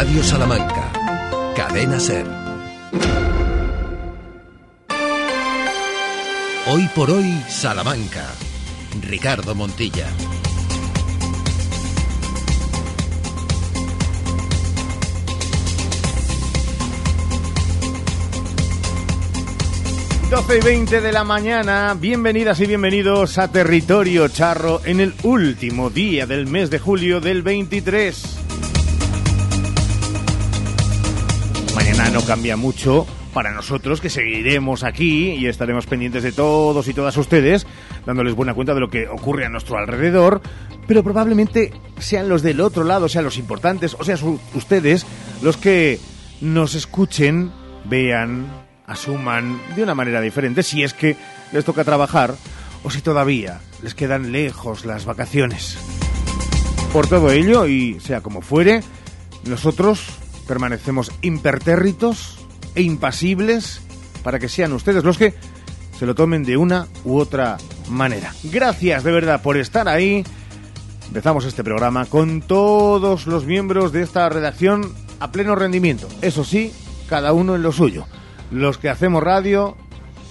Radio Salamanca. Cadena Ser. Hoy por hoy, Salamanca. Ricardo Montilla. 12 y 20 de la mañana, bienvenidas y bienvenidos a Territorio Charro en el último día del mes de julio del 23. Cambia mucho para nosotros que seguiremos aquí y estaremos pendientes de todos y todas ustedes, dándoles buena cuenta de lo que ocurre a nuestro alrededor, pero probablemente sean los del otro lado, sean los importantes, o sea, ustedes los que nos escuchen, vean, asuman de una manera diferente si es que les toca trabajar o si todavía les quedan lejos las vacaciones. Por todo ello, y sea como fuere, nosotros permanecemos impertérritos e impasibles para que sean ustedes los que se lo tomen de una u otra manera. Gracias de verdad por estar ahí. Empezamos este programa con todos los miembros de esta redacción a pleno rendimiento. Eso sí, cada uno en lo suyo los que hacemos radio.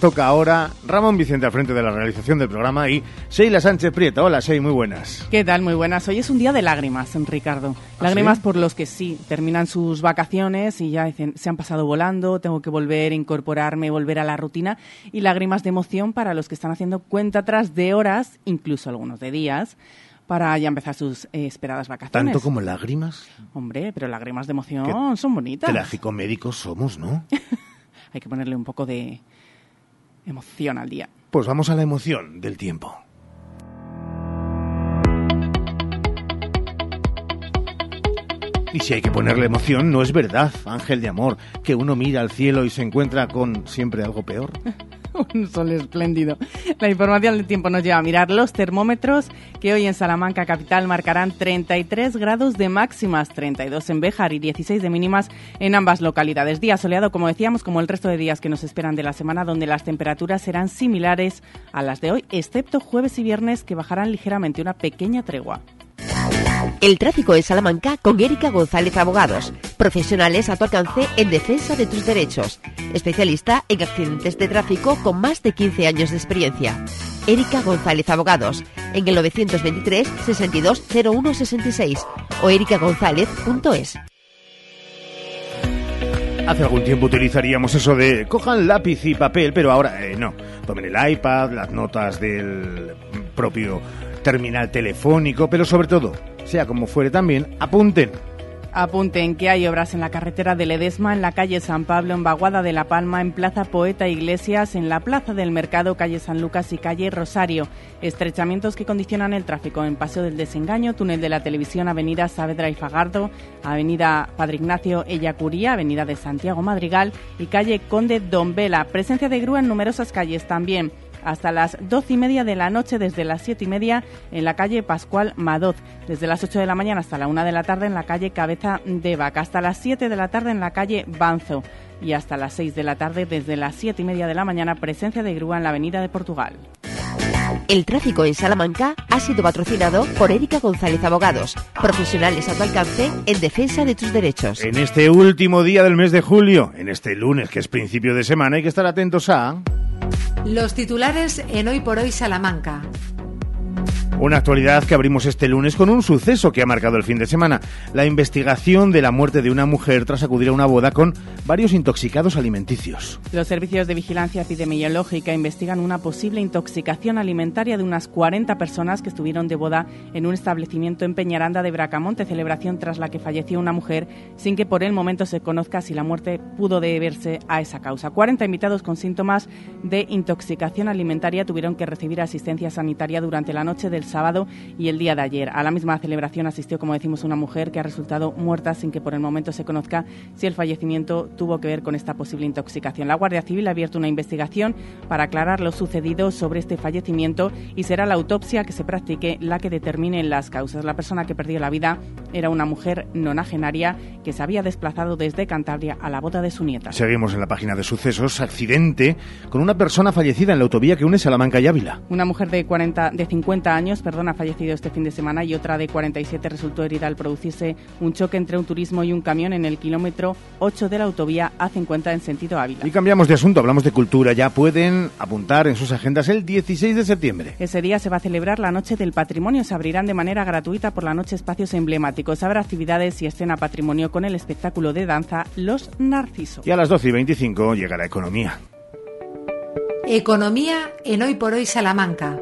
Toca ahora Ramón Vicente al frente de la realización del programa y Sheila Sánchez Prieto. Hola, Sheila, muy buenas. ¿Qué tal? Muy buenas. Hoy es un día de lágrimas, Ricardo. ¿Ah, lágrimas por los que sí, terminan sus vacaciones y ya dicen, se han pasado volando, tengo que volver incorporarme, volver a la rutina. Y lágrimas de emoción para los que están haciendo cuenta atrás de horas, incluso algunos de días para ya empezar sus eh, esperadas vacaciones. ¿Tanto como lágrimas? Hombre, pero lágrimas de emoción son bonitas. Trágico médicos somos, ¿no? hay que ponerle un poco de emoción al día. Pues vamos a la emoción del tiempo. Y si hay que ponerle emoción, no es verdad, ángel de amor, que uno mira al cielo y se encuentra con siempre algo peor. un sol espléndido. La información del tiempo nos lleva a mirar los termómetros que hoy en Salamanca capital marcarán 33 grados de máximas, 32 en Béjar y 16 de mínimas en ambas localidades. Día soleado, como decíamos, como el resto de días que nos esperan de la semana, donde las temperaturas serán similares a las de hoy, excepto jueves y viernes que bajarán ligeramente una pequeña tregua. El tráfico en Salamanca con Erika González Abogados, profesionales a tu alcance en defensa de tus derechos, especialista en accidentes de tráfico con más de 15 años de experiencia. Erika González Abogados, en el 923 62 01 66 o erikagonzález.es. Hace algún tiempo utilizaríamos eso de cojan lápiz y papel, pero ahora eh, no. Tomen el iPad, las notas del propio terminal telefónico, pero sobre todo, sea como fuere también, apunten. Apunten que hay obras en la carretera de Ledesma, en la calle San Pablo, en Baguada de la Palma, en Plaza Poeta Iglesias, en la Plaza del Mercado, calle San Lucas y calle Rosario. Estrechamientos que condicionan el tráfico en Paseo del Desengaño, Túnel de la Televisión, Avenida Saavedra y Fagardo, Avenida Padre Ignacio Ellacuría, Avenida de Santiago Madrigal y calle Conde Don Vela. Presencia de grúa en numerosas calles también hasta las doce y media de la noche, desde las siete y media en la calle Pascual Madoz, desde las ocho de la mañana hasta la una de la tarde en la calle Cabeza de Vaca, hasta las siete de la tarde en la calle Banzo y hasta las seis de la tarde desde las siete y media de la mañana presencia de grúa en la avenida de Portugal. El tráfico en Salamanca ha sido patrocinado por Erika González Abogados, profesionales a tu alcance en defensa de tus derechos. En este último día del mes de julio, en este lunes que es principio de semana, hay que estar atentos a... Los titulares en Hoy por Hoy Salamanca. Una actualidad que abrimos este lunes con un suceso que ha marcado el fin de semana, la investigación de la muerte de una mujer tras acudir a una boda con varios intoxicados alimenticios. Los servicios de vigilancia epidemiológica investigan una posible intoxicación alimentaria de unas 40 personas que estuvieron de boda en un establecimiento en Peñaranda de Bracamonte, celebración tras la que falleció una mujer sin que por el momento se conozca si la muerte pudo deberse a esa causa. 40 invitados con síntomas de intoxicación alimentaria tuvieron que recibir asistencia sanitaria durante la noche del sábado y el día de ayer. A la misma celebración asistió, como decimos, una mujer que ha resultado muerta sin que por el momento se conozca si el fallecimiento tuvo que ver con esta posible intoxicación. La Guardia Civil ha abierto una investigación para aclarar lo sucedido sobre este fallecimiento y será la autopsia que se practique la que determine las causas. La persona que perdió la vida era una mujer nonagenaria que se había desplazado desde Cantabria a la boda de su nieta. Seguimos en la página de sucesos. Accidente con una persona fallecida en la autovía que une Salamanca y Ávila. Una mujer de, 40, de 50 años años perdón, ha fallecido este fin de semana y otra de 47 resultó herida al producirse un choque entre un turismo y un camión en el kilómetro 8 de la autovía A50 en sentido Ávila. Y cambiamos de asunto, hablamos de cultura. Ya pueden apuntar en sus agendas el 16 de septiembre. Ese día se va a celebrar la Noche del Patrimonio. Se abrirán de manera gratuita por la noche espacios emblemáticos. Habrá actividades y escena patrimonio con el espectáculo de danza Los Narcisos. Y a las 12 y 25 llegará Economía. Economía en Hoy por Hoy Salamanca.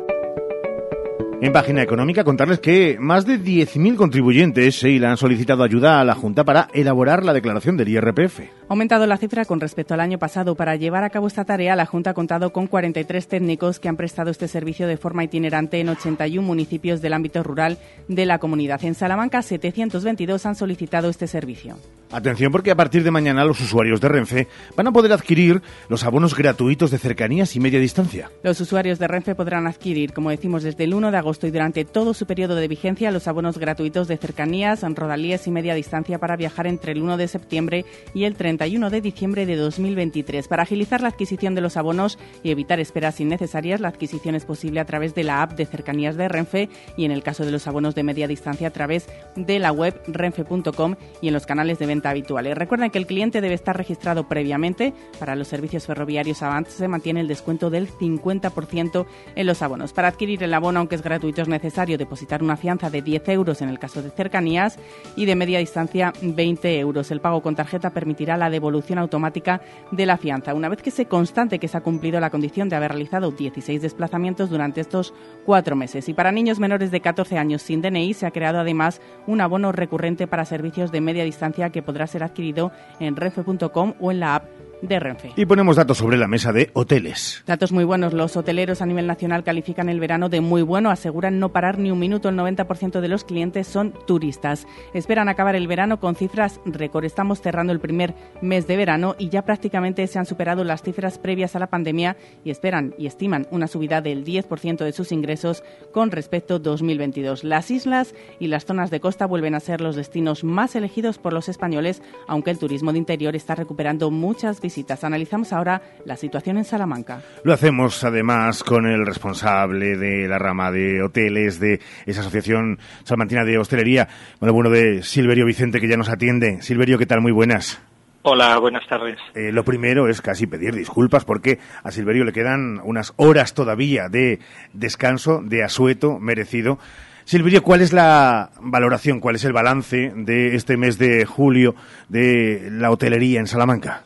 En página económica contarles que más de 10.000 contribuyentes se han solicitado ayuda a la Junta para elaborar la declaración del IRPF. Ha aumentado la cifra con respecto al año pasado. Para llevar a cabo esta tarea, la Junta ha contado con 43 técnicos que han prestado este servicio de forma itinerante en 81 municipios del ámbito rural de la comunidad. En Salamanca, 722 han solicitado este servicio. Atención porque a partir de mañana los usuarios de Renfe van a poder adquirir los abonos gratuitos de cercanías y media distancia. Los usuarios de Renfe podrán adquirir, como decimos, desde el 1 de agosto y durante todo su periodo de vigencia los abonos gratuitos de cercanías, rodalías y media distancia para viajar entre el 1 de septiembre y el 31 de diciembre de 2023. Para agilizar la adquisición de los abonos y evitar esperas innecesarias, la adquisición es posible a través de la app de cercanías de Renfe y en el caso de los abonos de media distancia a través de la web renfe.com y en los canales de venta habituales. Recuerden que el cliente debe estar registrado previamente. Para los servicios ferroviarios Avant se mantiene el descuento del 50% en los abonos. Para adquirir el abono, aunque es gratuito, es necesario depositar una fianza de 10 euros en el caso de cercanías y de media distancia 20 euros. El pago con tarjeta permitirá la devolución automática de la fianza. Una vez que se constante que se ha cumplido la condición de haber realizado 16 desplazamientos durante estos cuatro meses. Y para niños menores de 14 años sin DNI se ha creado además un abono recurrente para servicios de media distancia que podrá ser adquirido en renfe.com o en la app de Renfe. Y ponemos datos sobre la mesa de hoteles. Datos muy buenos. Los hoteleros a nivel nacional califican el verano de muy bueno. Aseguran no parar ni un minuto. El 90% de los clientes son turistas. Esperan acabar el verano con cifras récord. Estamos cerrando el primer mes de verano y ya prácticamente se han superado las cifras previas a la pandemia y esperan y estiman una subida del 10% de sus ingresos con respecto a 2022. Las islas y las zonas de costa vuelven a ser los destinos más elegidos por los españoles, aunque el turismo de interior está recuperando muchas visitas. Analizamos ahora la situación en Salamanca. Lo hacemos además con el responsable de la rama de hoteles de esa asociación salmantina de hostelería, con el bueno de Silverio Vicente que ya nos atiende. Silverio, ¿qué tal? Muy buenas. Hola, buenas tardes. Eh, lo primero es casi pedir disculpas porque a Silverio le quedan unas horas todavía de descanso, de asueto merecido. Silverio, ¿cuál es la valoración, cuál es el balance de este mes de julio de la hotelería en Salamanca?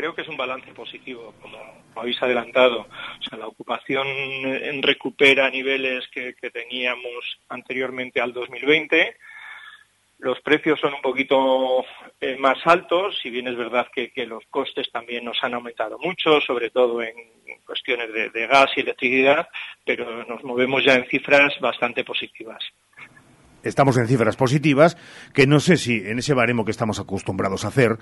Creo que es un balance positivo, como habéis adelantado. O sea, la ocupación recupera niveles que, teníamos anteriormente al 2020. Los precios son un poquito eh, más altos, si bien es verdad que, los costes también nos han aumentado mucho, sobre todo en cuestiones de, de gas y electricidad, pero nos movemos ya en cifras bastante positivas estamos en cifras positivas, que no sé si en ese baremo que estamos acostumbrados a hacer,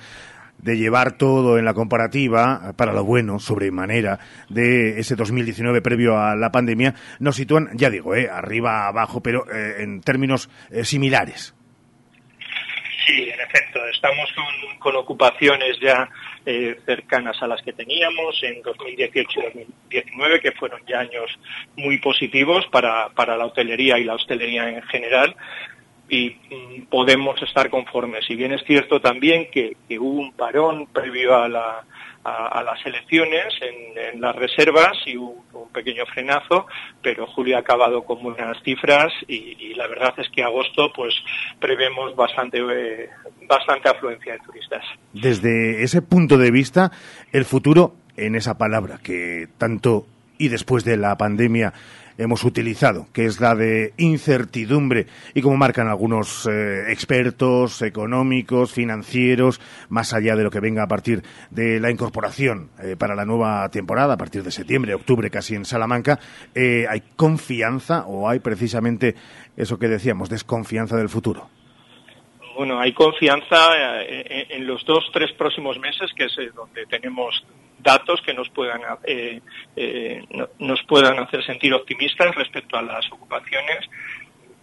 de llevar todo en la comparativa, para lo bueno, sobremanera, de ese 2019 previo a la pandemia, nos sitúan, ya digo, eh, arriba, abajo, pero eh, en términos eh, similares. Sí, en efecto, estamos con, ocupaciones ya cercanas a las que teníamos en 2018 y 2019, que fueron ya años muy positivos para, para la hotelería y la hostelería en general y podemos estar conformes. Si bien es cierto también que, hubo un parón previo a, la, las elecciones en, las reservas y hubo un pequeño frenazo, pero julio ha acabado con buenas cifras y, la verdad es que agosto pues prevemos bastante, eh, bastante afluencia de turistas. Desde ese punto de vista, el futuro en esa palabra que tanto y después de la pandemia hemos utilizado, que es la de incertidumbre y como marcan algunos eh, expertos económicos, financieros, más allá de lo que venga a partir de la incorporación eh, para la nueva temporada, a partir de septiembre, octubre casi en Salamanca, eh, ¿hay confianza o hay precisamente eso que decíamos, desconfianza del futuro? Bueno, hay confianza en los dos, tres próximos meses, que es donde tenemos datos que nos puedan, eh, eh, nos puedan hacer sentir optimistas respecto a las ocupaciones.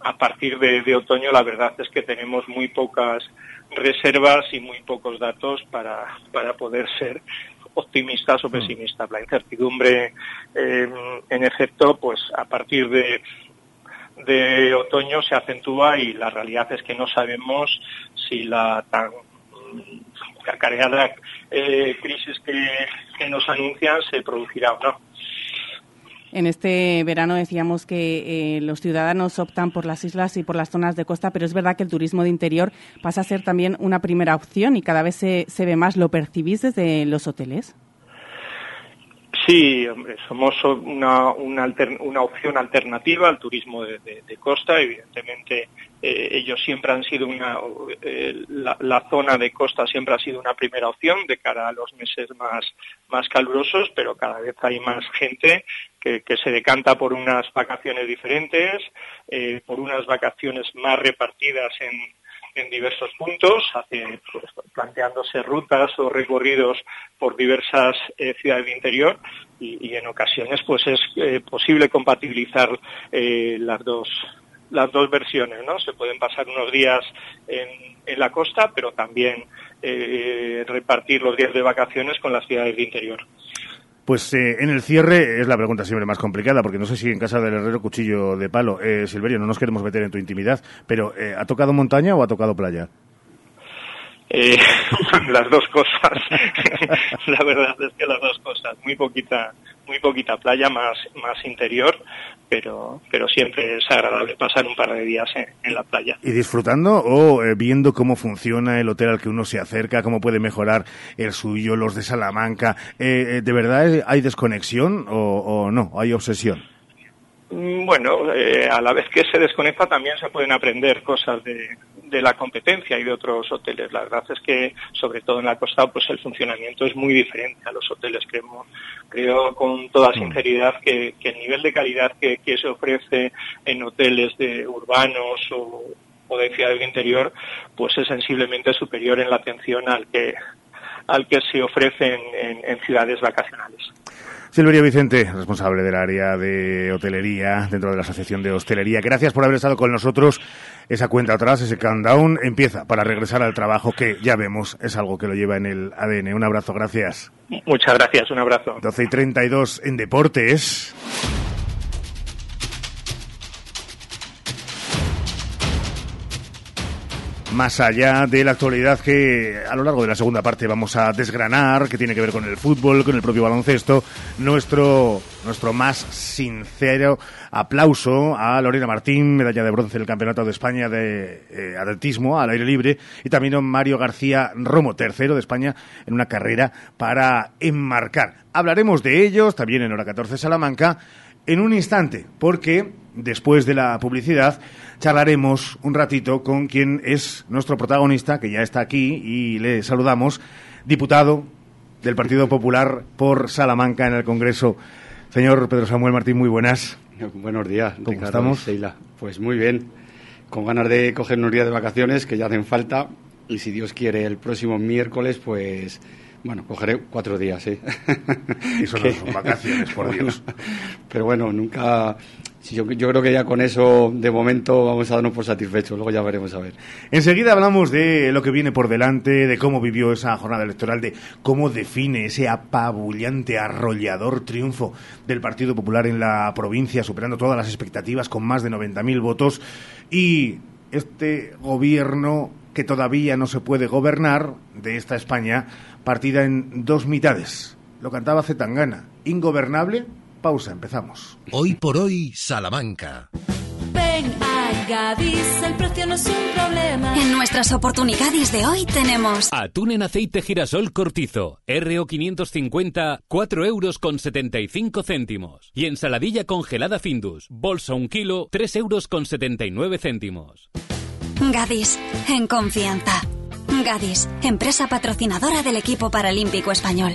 A partir de, otoño, la verdad es que tenemos muy pocas reservas y muy pocos datos para, para poder ser optimistas o pesimistas. La incertidumbre, en efecto, pues a partir de de otoño se acentúa y la realidad es que no sabemos si la tan acareada eh, crisis que, nos anuncian se producirá o no. En este verano decíamos que eh, los ciudadanos optan por las islas y por las zonas de costa, pero es verdad que el turismo de interior pasa a ser también una primera opción y cada vez se, se ve más. ¿Lo percibís desde los hoteles? Sí, hombre, somos una, una, una opción alternativa al turismo de, costa. Evidentemente, eh, ellos siempre han sido una, eh, la, zona de costa siempre ha sido una primera opción de cara a los meses más, más calurosos, pero cada vez hay más gente que, se decanta por unas vacaciones diferentes, eh, por unas vacaciones más repartidas en, en diversos puntos, pues, planteándose rutas o recorridos por diversas eh, ciudades de interior y, en ocasiones pues es eh, posible compatibilizar eh, las dos las dos versiones, ¿no? Se pueden pasar unos días en, en la costa, pero también repartir los días de vacaciones con las ciudades de interior. Pues eh, en el cierre es la pregunta siempre más complicada, porque no sé si en casa del herrero cuchillo de palo. Eh, Silverio, no nos queremos meter en tu intimidad, pero eh, ¿ha tocado montaña o ha tocado playa? Eh, las dos cosas. la verdad es que las dos cosas. Muy poquita, muy poquita playa, más, más interior, pero, pero siempre es agradable pasar un par de días en, la playa. ¿Y disfrutando o eh, viendo cómo funciona el hotel al que uno se acerca, cómo puede mejorar el suyo, los de Salamanca? Eh, ¿De verdad hay desconexión o, o no? ¿Hay obsesión? Mm, bueno, eh, a la vez que se desconecta también se pueden aprender cosas de, la competencia y de otros hoteles. La verdad es que, sobre todo en la costa, pues el funcionamiento es muy diferente a los hoteles. Creo, creo con toda mm. sinceridad que, el nivel de calidad que, se ofrece en hoteles de urbanos o, de ciudad del interior, pues es sensiblemente superior en la atención al que al que se ofrece en ciudades vacacionales. Silverio Vicente, responsable del área de hotelería dentro de la Asociación de Hostelería. Gracias por haber estado con nosotros. Esa cuenta atrás, ese countdown, empieza para regresar al trabajo que ya vemos es algo que lo lleva en el ADN. Un abrazo, gracias. Muchas gracias, un abrazo. 12 y 32 en deportes. Más allá de la actualidad que a lo largo de la segunda parte vamos a desgranar, que tiene que ver con el fútbol, con el propio baloncesto, nuestro, nuestro más sincero aplauso a Lorena Martín, medalla de bronce del Campeonato de España de eh, Atletismo al aire libre, y también a Mario García Romo, tercero de España en una carrera para enmarcar. Hablaremos de ellos también en hora 14 Salamanca en un instante, porque después de la publicidad charlaremos un ratito con quien es nuestro protagonista, que ya está aquí y le saludamos, diputado del Partido Popular por Salamanca en el Congreso. Señor Pedro Samuel Martín, muy buenas. Buenos días. ¿Cómo estamos? Pues muy bien, con ganas de coger unos días de vacaciones que ya hacen falta y si Dios quiere el próximo miércoles pues bueno, cogeré cuatro días, ¿eh? Eso no son vacaciones, por Dios. Pero bueno, nunca yo, creo que ya con eso, de momento, vamos a darnos por satisfechos. Luego ya veremos a ver. Enseguida hablamos de lo que viene por delante, de cómo vivió esa jornada electoral, de cómo define ese apabullante, arrollador triunfo del Partido Popular en la provincia, superando todas las expectativas con más de 90.000 votos. Y este gobierno que todavía no se puede gobernar de esta España, partida en dos mitades. Lo cantaba Zetangana. Ingobernable pausa, empezamos. Hoy por hoy, Salamanca. Ven a Gadis, el precio no es un problema. En nuestras oportunidades de hoy tenemos atún en aceite girasol cortizo, RO 550, 4 euros con 75 céntimos. Y ensaladilla congelada Findus, bolsa un kilo, 3 euros con 79 céntimos. Gadis, en confianza. Gadis, empresa patrocinadora del equipo paralímpico español.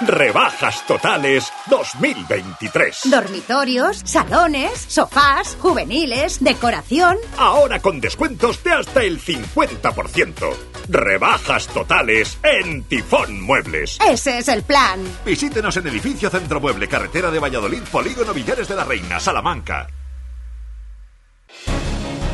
Rebajas Totales 2023. Dormitorios, salones, sofás, juveniles, decoración. Ahora con descuentos de hasta el 50%. Rebajas totales en Tifón Muebles. Ese es el plan. Visítenos en Edificio Centro Mueble, Carretera de Valladolid, Polígono Villares de la Reina, Salamanca.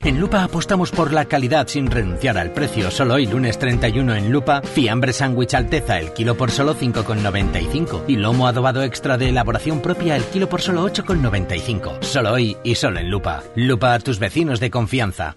En Lupa apostamos por la calidad sin renunciar al precio. Solo hoy, lunes 31 en Lupa, fiambre sándwich Alteza, el kilo por solo 5,95. Y lomo adobado extra de elaboración propia, el kilo por solo 8,95. Solo hoy y solo en Lupa. Lupa a tus vecinos de confianza.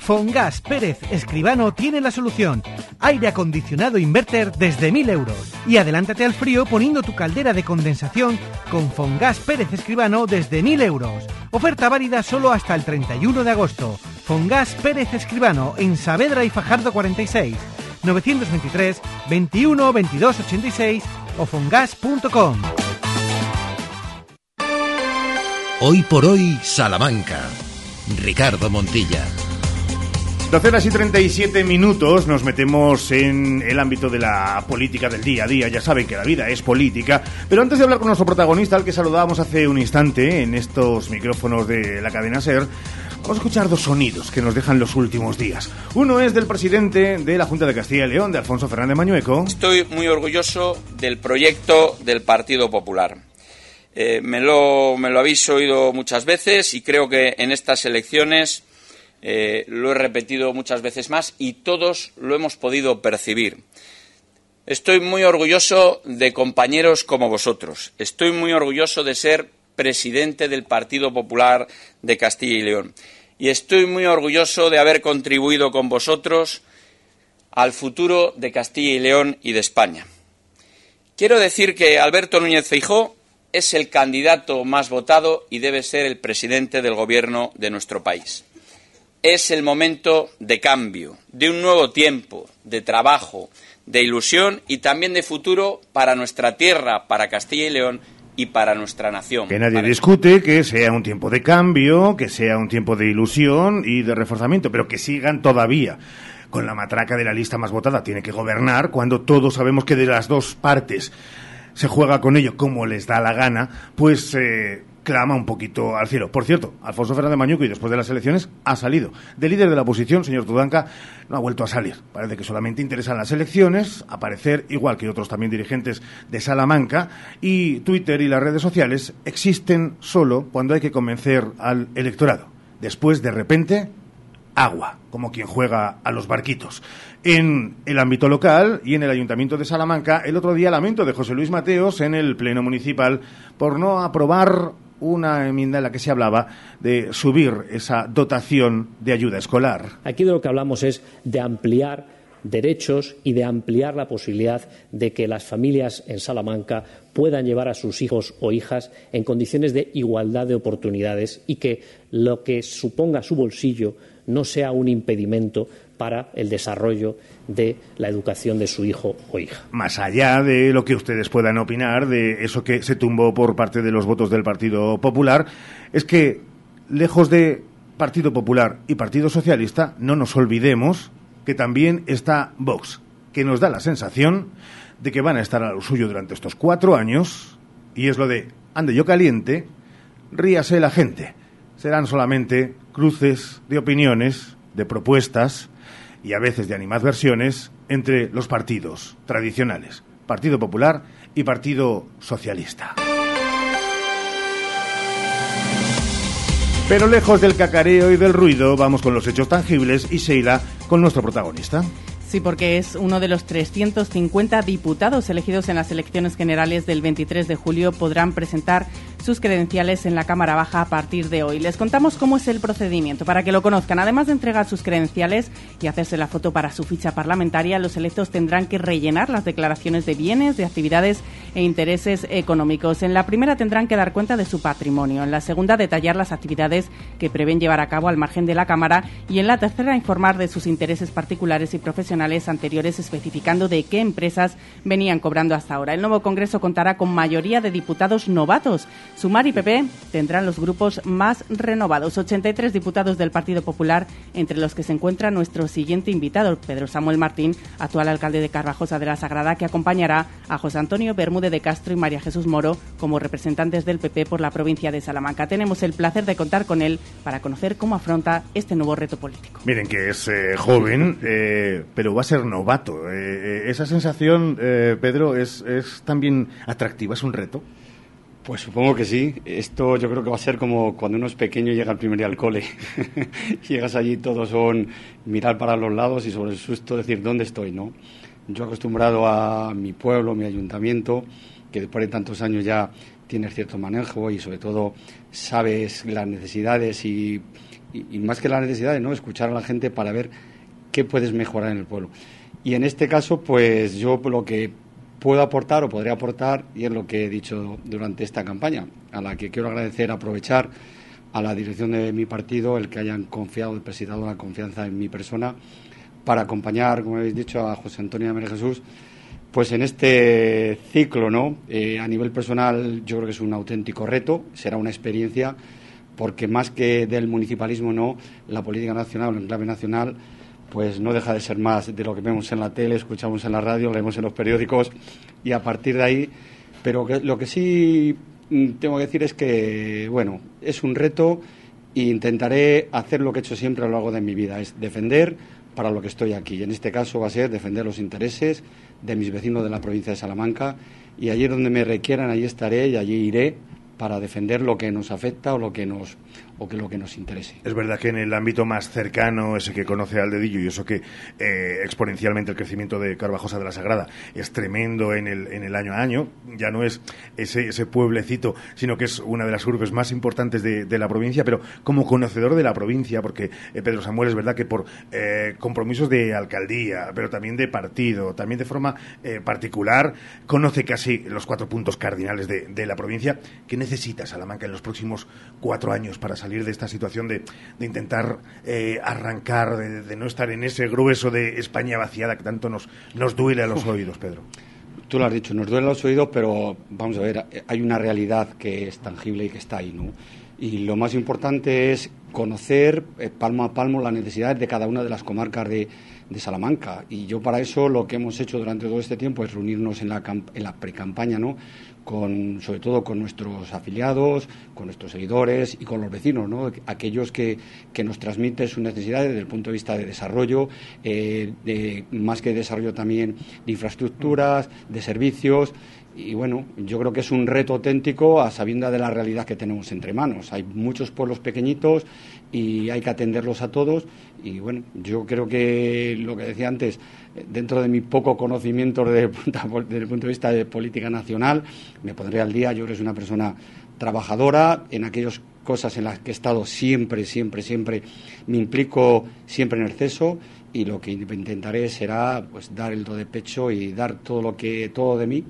Fongas Pérez Escribano tiene la solución. Aire acondicionado inverter desde 1000 euros. Y adelántate al frío poniendo tu caldera de condensación con Fongas Pérez Escribano desde 1000 euros. Oferta válida solo hasta el 31 de agosto. Fongas Pérez Escribano en Saavedra y Fajardo 46. 923 21 22 86 o fongas.com. Hoy por hoy, Salamanca. Ricardo Montilla. 12 horas y 37 minutos nos metemos en el ámbito de la política del día a día. Ya saben que la vida es política. Pero antes de hablar con nuestro protagonista, al que saludábamos hace un instante en estos micrófonos de la cadena SER, vamos a escuchar dos sonidos que nos dejan los últimos días. Uno es del presidente de la Junta de Castilla y León, de Alfonso Fernández Mañueco. Estoy muy orgulloso del proyecto del Partido Popular. Eh, me, lo, me lo habéis oído muchas veces y creo que en estas elecciones eh, lo he repetido muchas veces más y todos lo hemos podido percibir. Estoy muy orgulloso de compañeros como vosotros. Estoy muy orgulloso de ser presidente del Partido Popular de Castilla y León. Y estoy muy orgulloso de haber contribuido con vosotros al futuro de Castilla y León y de España. Quiero decir que Alberto Núñez Feijó es el candidato más votado y debe ser el presidente del gobierno de nuestro país. Es el momento de cambio, de un nuevo tiempo, de trabajo, de ilusión y también de futuro para nuestra tierra, para Castilla y León y para nuestra nación. Que nadie discute que sea un tiempo de cambio, que sea un tiempo de ilusión y de reforzamiento, pero que sigan todavía con la matraca de la lista más votada. Tiene que gobernar cuando todos sabemos que de las dos partes se juega con ello como les da la gana, pues eh, clama un poquito al cielo. Por cierto, Alfonso Fernández Mañuco, y después de las elecciones, ha salido. De líder de la oposición, señor Tudanca, no ha vuelto a salir. Parece que solamente interesan las elecciones, aparecer, igual que otros también dirigentes de Salamanca, y Twitter y las redes sociales existen solo cuando hay que convencer al electorado. Después, de repente, agua, como quien juega a los barquitos. En el ámbito local y en el Ayuntamiento de Salamanca, el otro día lamento de José Luis Mateos en el Pleno Municipal por no aprobar una enmienda en la que se hablaba de subir esa dotación de ayuda escolar. Aquí de lo que hablamos es de ampliar derechos y de ampliar la posibilidad de que las familias en Salamanca puedan llevar a sus hijos o hijas en condiciones de igualdad de oportunidades y que lo que suponga su bolsillo no sea un impedimento para el desarrollo de la educación de su hijo o hija. Más allá de lo que ustedes puedan opinar de eso que se tumbó por parte de los votos del Partido Popular, es que lejos de Partido Popular y Partido Socialista, no nos olvidemos que también está Vox, que nos da la sensación de que van a estar a lo suyo durante estos cuatro años, y es lo de ande yo caliente, ríase la gente. Serán solamente cruces de opiniones, de propuestas y a veces de animadversiones entre los partidos tradicionales, Partido Popular y Partido Socialista. Pero lejos del cacareo y del ruido, vamos con los hechos tangibles y Sheila con nuestro protagonista. Sí, porque es uno de los 350 diputados elegidos en las elecciones generales del 23 de julio. Podrán presentar sus credenciales en la Cámara Baja a partir de hoy. Les contamos cómo es el procedimiento para que lo conozcan. Además de entregar sus credenciales y hacerse la foto para su ficha parlamentaria, los electos tendrán que rellenar las declaraciones de bienes, de actividades e intereses económicos. En la primera tendrán que dar cuenta de su patrimonio, en la segunda detallar las actividades que prevén llevar a cabo al margen de la Cámara y en la tercera informar de sus intereses particulares y profesionales anteriores especificando de qué empresas venían cobrando hasta ahora. El nuevo Congreso contará con mayoría de diputados novatos Sumar y PP tendrán los grupos más renovados, 83 diputados del Partido Popular, entre los que se encuentra nuestro siguiente invitado, Pedro Samuel Martín, actual alcalde de Carvajosa de la Sagrada, que acompañará a José Antonio Bermúdez de Castro y María Jesús Moro como representantes del PP por la provincia de Salamanca. Tenemos el placer de contar con él para conocer cómo afronta este nuevo reto político. Miren que es eh, joven, eh, pero va a ser novato. Eh, esa sensación, Pedro, es, es también atractiva, es un reto. Pues supongo que sí. Esto yo creo que va a ser como cuando uno es pequeño y llega al primer día al cole. Llegas allí, todos son mirar para los lados y sobre el susto decir dónde estoy, ¿no? Yo acostumbrado a mi pueblo, mi ayuntamiento, que después de tantos años ya tienes cierto manejo y sobre todo sabes las necesidades y, y más que las necesidades, ¿no? Escuchar a la gente para ver qué puedes mejorar en el pueblo. Y en este caso, pues yo lo que puedo aportar o podría aportar, y es lo que he dicho durante esta campaña, a la que quiero agradecer, aprovechar a la dirección de mi partido el que hayan confiado, depositado la confianza en mi persona para acompañar, como habéis dicho, a José Antonio María Jesús, pues en este ciclo, ¿no? Eh, a nivel personal, yo creo que es un auténtico reto, será una experiencia, porque más que del municipalismo, no, la política nacional, en clave nacional, pues no deja de ser más de lo que vemos en la tele, escuchamos en la radio, leemos en los periódicos y a partir de ahí, pero lo que sí mm, tengo que decir es que, bueno, es un reto e intentaré hacer lo que he hecho siempre a lo largo de mi vida, es defender para lo que estoy aquí. Y en este caso va a ser defender los intereses de mis vecinos de la provincia de Salamanca y allí donde me requieran, allí estaré y allí iré para defender lo que nos afecta o lo que nos o que lo que nos interese. Es verdad que en el ámbito más cercano, ese que conoce al dedillo y eso que eh, exponencialmente el crecimiento de Carvajosa de la Sagrada es tremendo en el, en el año a año, ya no es ese, ese pueblecito, sino que es una de las urbes más importantes de, la provincia, pero como conocedor de la provincia, porque eh, Pedro Samuel es verdad que por eh, compromisos de alcaldía, pero también de partido, también de forma particular, conoce casi los cuatro puntos cardinales de, de la provincia. ¿Qué necesita Salamanca en los próximos cuatro años para salir salir de esta situación de, de intentar eh, arrancar, de, no estar en ese grueso de España vaciada que tanto nos, nos duele a los oídos, Pedro. Tú lo has dicho, nos duele a los oídos, pero vamos a ver, hay una realidad que es tangible y que está ahí, ¿no? Y lo más importante es conocer eh, palmo a palmo las necesidades de cada una de las comarcas de, de Salamanca. Y yo para eso lo que hemos hecho durante todo este tiempo es reunirnos en la, en la precampaña, ¿no? Con, sobre todo con nuestros afiliados, con nuestros seguidores y con los vecinos, ¿no? aquellos que, que nos transmiten sus necesidades desde el punto de vista de desarrollo, eh, de, más que desarrollo también de infraestructuras, de servicios. Y bueno, yo creo que es un reto auténtico a sabienda de la realidad que tenemos entre manos. Hay muchos pueblos pequeñitos y hay que atenderlos a todos. Y bueno, yo creo que lo que decía antes, dentro de mi poco conocimiento desde el punto de vista de política nacional, me pondré al día. Yo creo que es una persona trabajadora en aquellas cosas en las que he estado siempre, siempre, siempre me implico siempre en exceso y lo que intentaré será pues dar el do de pecho y dar todo lo que todo de mí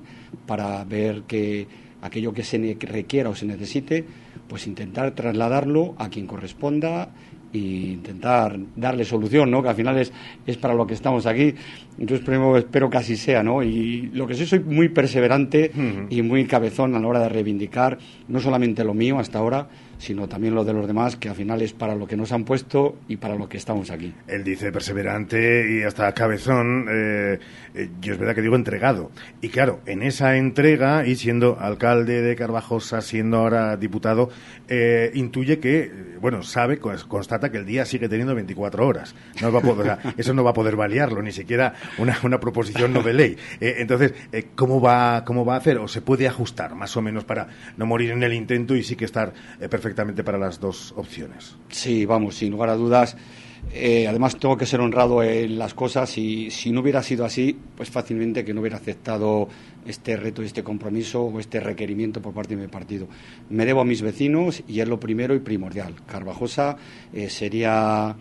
para ver que aquello que se requiera o se necesite pues intentar trasladarlo a quien corresponda e intentar darle solución, ¿no? Que al final es, es para lo que estamos aquí. Entonces espero, espero que así sea, ¿no? Y lo que sí soy muy perseverante y muy cabezón a la hora de reivindicar no solamente lo mío hasta ahora, sino también lo de los demás, que al final es para lo que nos han puesto y para lo que estamos aquí. Él dice perseverante y hasta cabezón, eh, eh, yo es verdad que digo entregado. Y claro, en esa entrega, y siendo alcalde de Carvajosa, siendo ahora diputado, eh, intuye que, bueno, sabe, constata que el día sigue teniendo 24 horas. No va a poder, eso no va a poder variarlo, ni siquiera una, una proposición no de ley. entonces, ¿cómo, va, ¿cómo va a hacer? ¿O se puede ajustar más o menos para no morir en el intento y sí que estar perfectamente para las dos opciones. Sí, vamos, sin lugar a dudas. Eh, además, tengo que ser honrado en las cosas y si no hubiera sido así, pues fácilmente que no hubiera aceptado este reto, este compromiso o este requerimiento por parte de mi partido. Me debo a mis vecinos y es lo primero y primordial. Carvajosa eh, sería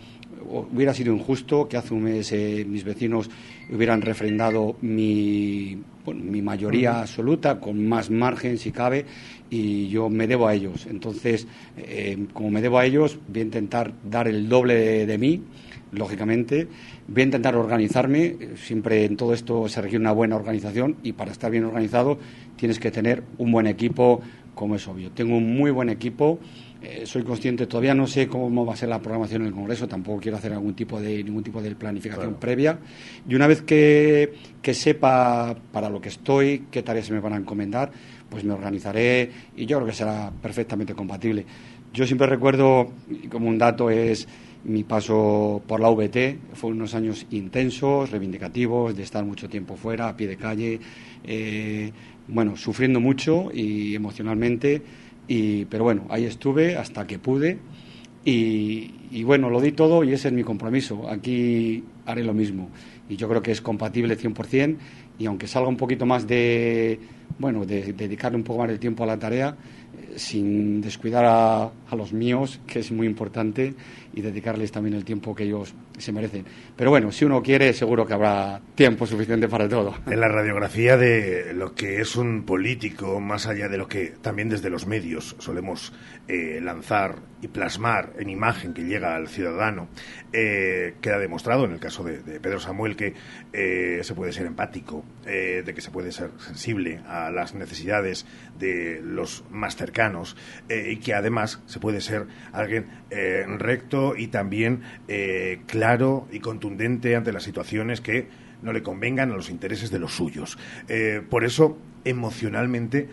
hubiera sido injusto que hace un mes eh, mis vecinos hubieran refrendado mi, mi mayoría absoluta con más margen si cabe y yo me debo a ellos. Entonces, eh, como me debo a ellos, voy a intentar dar el doble de, mí, lógicamente. Voy a intentar organizarme. Siempre en todo esto se requiere una buena organización y para estar bien organizado tienes que tener un buen equipo, como es obvio. Tengo un muy buen equipo. Eh, soy consciente, todavía no sé cómo va a ser la programación en el Congreso, tampoco quiero hacer algún tipo de, ningún tipo de planificación previa. Y una vez que, que sepa para lo que estoy, qué tareas se me van a encomendar, pues me organizaré y yo creo que será perfectamente compatible. Yo siempre recuerdo, como un dato es mi paso por la VT, fue unos años intensos, reivindicativos, de estar mucho tiempo fuera, a pie de calle, eh, bueno, sufriendo mucho y emocionalmente, y, pero bueno, ahí estuve hasta que pude. Y, y bueno, lo di todo y ese es mi compromiso. Aquí haré lo mismo. Y yo creo que es compatible 100% y aunque salga un poquito más de bueno, de, dedicarle un poco más de tiempo a la tarea sin descuidar a, los míos, que es muy importante, y dedicarles también el tiempo que ellos se merecen. Pero bueno, si uno quiere, seguro que habrá tiempo suficiente para todo. En la radiografía de lo que es un político, más allá de lo que también desde los medios solemos eh, lanzar y plasmar en imagen que llega al ciudadano, eh, queda demostrado en el caso de, de Pedro Samuel que se puede ser empático, de que se puede ser sensible a las necesidades de los más cercanos eh, y que además se puede ser alguien eh, recto y también eh, claro y contundente ante las situaciones que no le convengan a los intereses de los suyos. por eso, emocionalmente,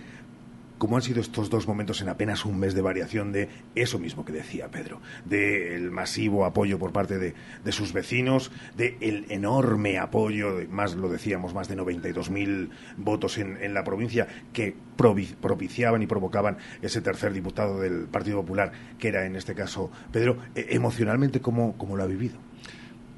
¿Cómo han sido estos dos momentos en apenas un mes de variación de eso mismo que decía Pedro? Del masivo apoyo por parte de, sus vecinos, del enorme apoyo, más lo decíamos, más de 92.000 votos en, en, la provincia que propiciaban y provocaban ese tercer diputado del Partido Popular, que era en este caso Pedro. E, emocionalmente, ¿cómo, ¿cómo, lo ha vivido?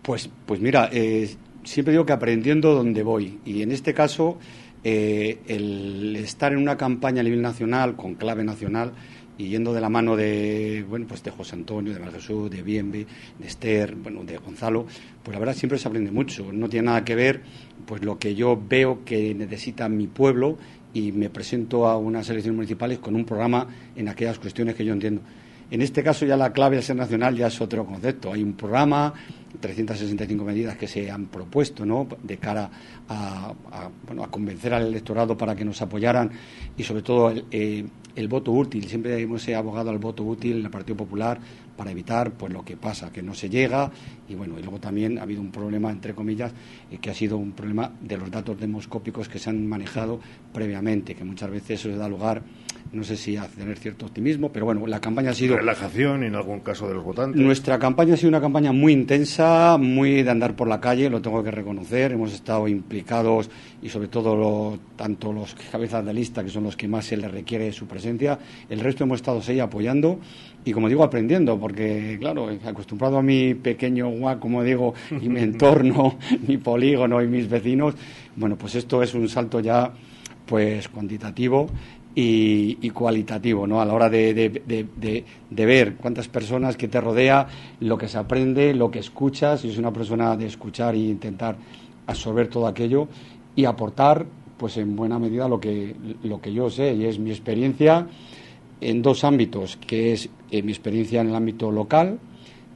Pues, pues mira, eh, siempre digo que aprendiendo donde voy. Y en este caso eh, el estar en una campaña a nivel nacional, con clave nacional, y yendo de la mano de, bueno, pues de José Antonio, de María Jesús, de Bienve, de Esther, bueno, de Gonzalo, pues la verdad siempre se aprende mucho. No tiene nada que ver pues lo que yo veo que necesita mi pueblo y me presento a unas elecciones municipales con un programa en aquellas cuestiones que yo entiendo. En este caso ya la clave de ser nacional ya es otro concepto. Hay un programa, 365 medidas que se han propuesto ¿no? de cara a, bueno, a convencer al electorado para que nos apoyaran y sobre todo el, eh, voto útil. Siempre hemos abogado al voto útil en el Partido Popular para evitar pues lo que pasa, que no se llega y bueno, y luego también ha habido un problema, entre comillas, eh, que ha sido un problema de los datos demoscópicos que se han manejado previamente, que muchas veces eso da lugar no sé si a tener cierto optimismo, pero bueno, la campaña ha sido... Relajación en algún caso de los votantes. Nuestra campaña ha sido una campaña muy intensa, muy de andar por la calle, lo tengo que reconocer. Hemos estado implicados y sobre todo tanto los cabezas de lista, que son los que más se les requiere su presencia, el resto hemos estado ahí apoyando y como digo, aprendiendo, porque claro, acostumbrado a mi pequeño guac, como digo, y mi entorno, mi polígono y mis vecinos, bueno, pues esto es un salto ya pues cuantitativo y, cualitativo, ¿no? A la hora de, de, ver cuántas personas que te rodea, lo que se aprende, lo que escuchas, y es una persona de escuchar e intentar absorber todo aquello y aportar, pues en buena medida lo que, lo que yo sé, y es mi experiencia en dos ámbitos, que es eh, mi experiencia en el ámbito local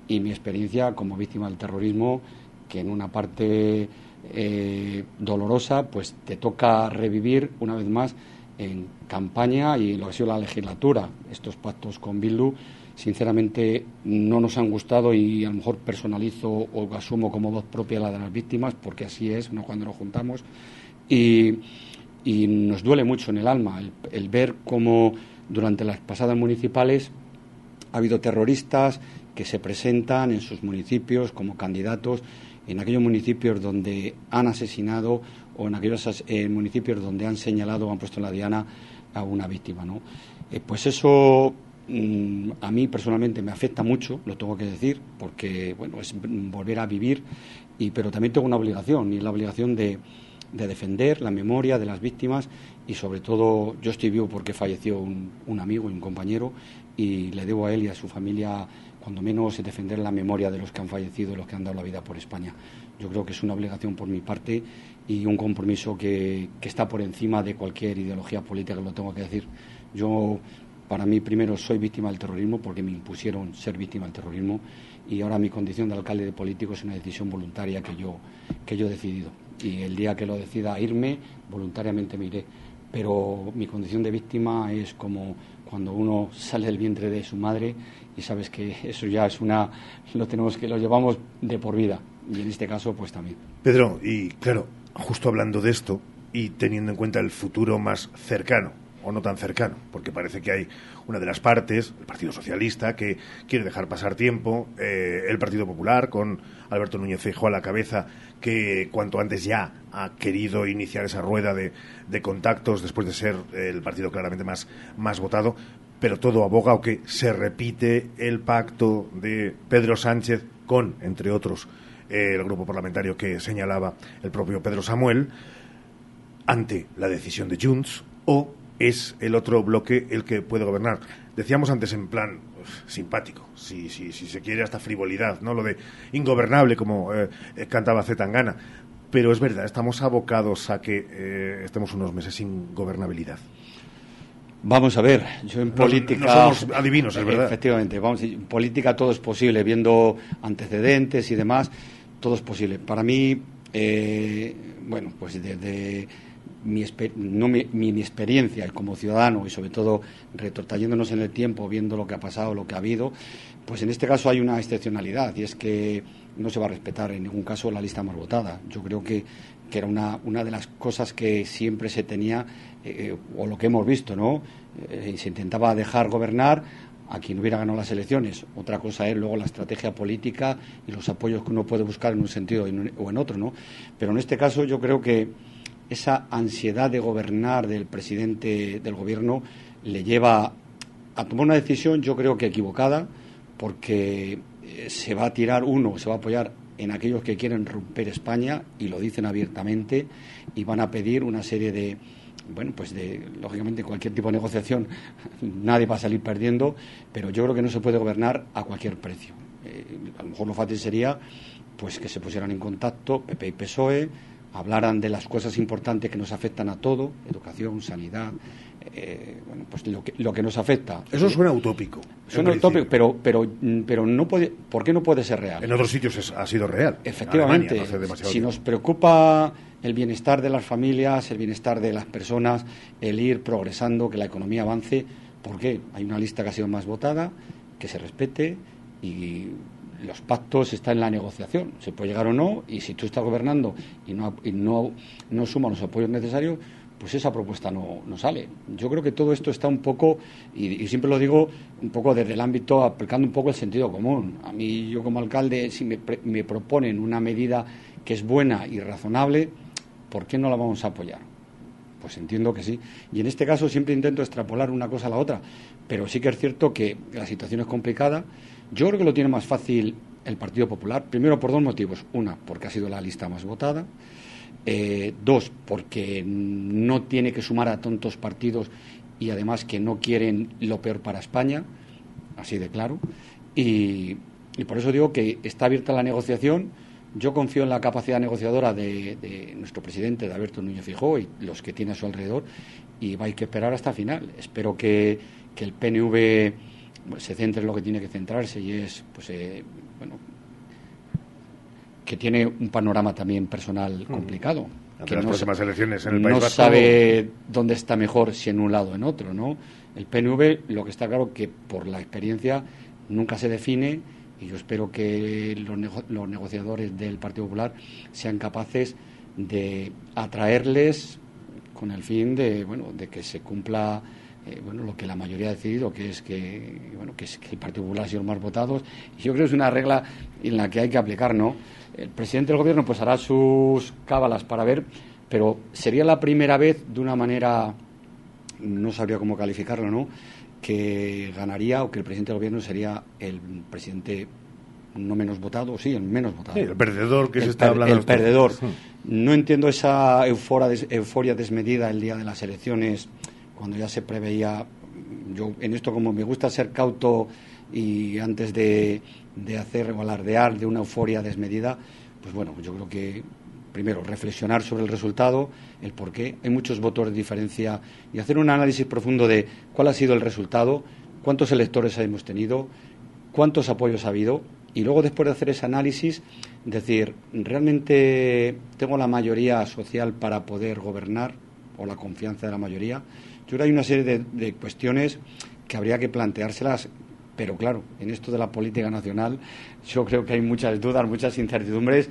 y mi experiencia como víctima del terrorismo, que en una parte eh, dolorosa, pues te toca revivir una vez más en campaña y lo que ha sido la legislatura. Estos pactos con Bildu, sinceramente, no nos han gustado y a lo mejor personalizo o asumo como voz propia la de las víctimas, porque así es ¿no? cuando nos juntamos. Y, nos duele mucho en el alma el, ver cómo durante las pasadas municipales ha habido terroristas que se presentan en sus municipios como candidatos en aquellos municipios donde han asesinado o en aquellos eh, municipios donde han señalado o han puesto en la diana a una víctima. ¿no? Eh, pues eso mm, a mí personalmente me afecta mucho, lo tengo que decir, porque bueno, es volver a vivir, y, pero también tengo una obligación, y la obligación de, de defender la memoria de las víctimas y sobre todo yo estoy vivo porque falleció un, un amigo y un compañero y le debo a él y a su familia cuando menos defender la memoria de los que han fallecido, los que han dado la vida por España. Yo creo que es una obligación por mi parte y un compromiso que, que está por encima de cualquier ideología política, lo tengo que decir. Yo, para mí, primero soy víctima del terrorismo porque me impusieron ser víctima del terrorismo y ahora mi condición de alcalde de político es una decisión voluntaria que yo, que yo he decidido. Y el día que lo decida irme, voluntariamente me iré. Pero mi condición de víctima es como cuando uno sale del vientre de su madre y sabes que eso ya es una lo tenemos que lo llevamos de por vida y en este caso pues también. Pedro, y claro, justo hablando de esto y teniendo en cuenta el futuro más cercano o no tan cercano, porque parece que hay una de las partes, el Partido Socialista, que quiere dejar pasar tiempo, eh, el Partido Popular, con Alberto Núñez Feijóo a la cabeza, que cuanto antes ya ha querido iniciar esa rueda de, de contactos después de ser el partido claramente más, más votado, pero todo aboga o que se repite el pacto de Pedro Sánchez con, entre otros, eh, el grupo parlamentario que señalaba el propio Pedro Samuel, ante la decisión de Junts o es el otro bloque el que puede gobernar. Decíamos antes en plan uf, simpático, si, si, si, se quiere hasta frivolidad, ¿no? Lo de ingobernable, como eh, eh, cantaba Zetangana. Pero es verdad, estamos abocados a que eh, estemos unos meses sin gobernabilidad. Vamos a ver, yo en No- política... no somos adivinos, es verdad. Efectivamente, vamos, en política todo es posible, viendo antecedentes y demás, todo es posible. Para mí, eh, bueno, pues desde mi, no mi, mi- mi experiencia como ciudadano y sobre todo retrotrayéndonos en el tiempo, viendo lo que ha pasado, lo que ha habido, pues en este caso hay una excepcionalidad y es que no se va a respetar en ningún caso la lista más votada. Yo creo que, que era una, una de las cosas que siempre se tenía, eh, o lo que hemos visto, ¿no? Eh, se intentaba dejar gobernar a quien hubiera ganado las elecciones. Otra cosa es luego la estrategia política y los apoyos que uno puede buscar en un sentido o en otro, ¿no? Pero en este caso yo creo que esa ansiedad de gobernar del presidente del gobierno le lleva a tomar una decisión, yo creo que equivocada, porque eh, se va a tirar uno, se va a apoyar en aquellos que quieren romper España y lo dicen abiertamente y van a pedir una serie de bueno, pues de lógicamente cualquier tipo de negociación nadie va a salir perdiendo, pero yo creo que no se puede gobernar a cualquier precio. Eh, a lo mejor lo fácil sería pues que se pusieran en contacto PP y PSOE, hablaran de las cosas importantes que nos afectan a todo, educación, sanidad, eh, bueno, pues lo que, lo que nos afecta. Eso suena utópico. Suena en utópico, pero, pero, pero no puede, ¿por qué no puede ser real? En otros sitios es- ha sido real. En Efectivamente, Alemania, no si tiempo. nos preocupa el bienestar de las familias, el bienestar de las personas, el ir progresando, que la economía avance, ¿por qué? Hay una lista que ha sido más votada, que se respete y los pactos están en la negociación. Se puede llegar o no y si tú estás gobernando y no, y no, no suma los apoyos necesarios, pues esa propuesta no, no sale. Yo creo que todo esto está un poco, y, siempre lo digo, un poco desde el ámbito, aplicando un poco el sentido común. A mí, yo como alcalde, si me, me proponen una medida que es buena y razonable, ¿por qué no la vamos a apoyar? Pues entiendo que sí. Y en este caso siempre intento extrapolar una cosa a la otra. Pero sí que es cierto que la situación es complicada. Yo creo que lo tiene más fácil el Partido Popular. Primero por dos motivos. Una, porque ha sido la lista más votada. Eh, dos, porque no tiene que sumar a tontos partidos y además que no quieren lo peor para España. Así de claro. Y por eso digo que está abierta la negociación. Yo confío en la capacidad negociadora de, de nuestro presidente, de Alberto Núñez Fijó, y los que tiene a su alrededor, y hay que esperar hasta el final. Espero que, que el PNV se centre en lo que tiene que centrarse y es, pues, eh, bueno, que tiene un panorama también personal complicado. Ante que las no próximas elecciones en el no País Vasco. sabe dónde está mejor, si en un lado o en otro, ¿no? El PNV, lo que está claro que por la experiencia nunca se define y yo espero que los, nego- los negociadores del Partido Popular sean capaces de atraerles con el fin de, bueno, de que se cumpla eh, bueno, lo que la mayoría ha decidido, que es que, bueno, que, el Partido Popular ha sido más votados. Y yo creo que es una regla en la que hay que aplicar, ¿no? El presidente del gobierno pues hará sus cábalas para ver, pero sería la primera vez de una manera, no sabría cómo calificarlo, ¿no? Que ganaría o que el presidente del gobierno sería el presidente no menos votado, sí, el menos votado. Sí, el perdedor que el se está hablando. El perdedor. No entiendo esa euforia, euforia desmedida el día de las elecciones, cuando ya se preveía. Yo, en esto, como me gusta ser cauto y antes de, de hacer o alardear de una euforia desmedida, pues bueno, yo creo que primero reflexionar sobre el resultado, el por qué. Hay muchos votos de diferencia y hacer un análisis profundo de cuál ha sido el resultado, cuántos electores hemos tenido, cuántos apoyos ha habido y luego después de hacer ese análisis decir, ¿realmente tengo la mayoría social para poder gobernar o la confianza de la mayoría? Yo creo que hay una serie de, de cuestiones que habría que planteárselas pero claro, en esto de la política nacional yo creo que hay muchas dudas, muchas incertidumbres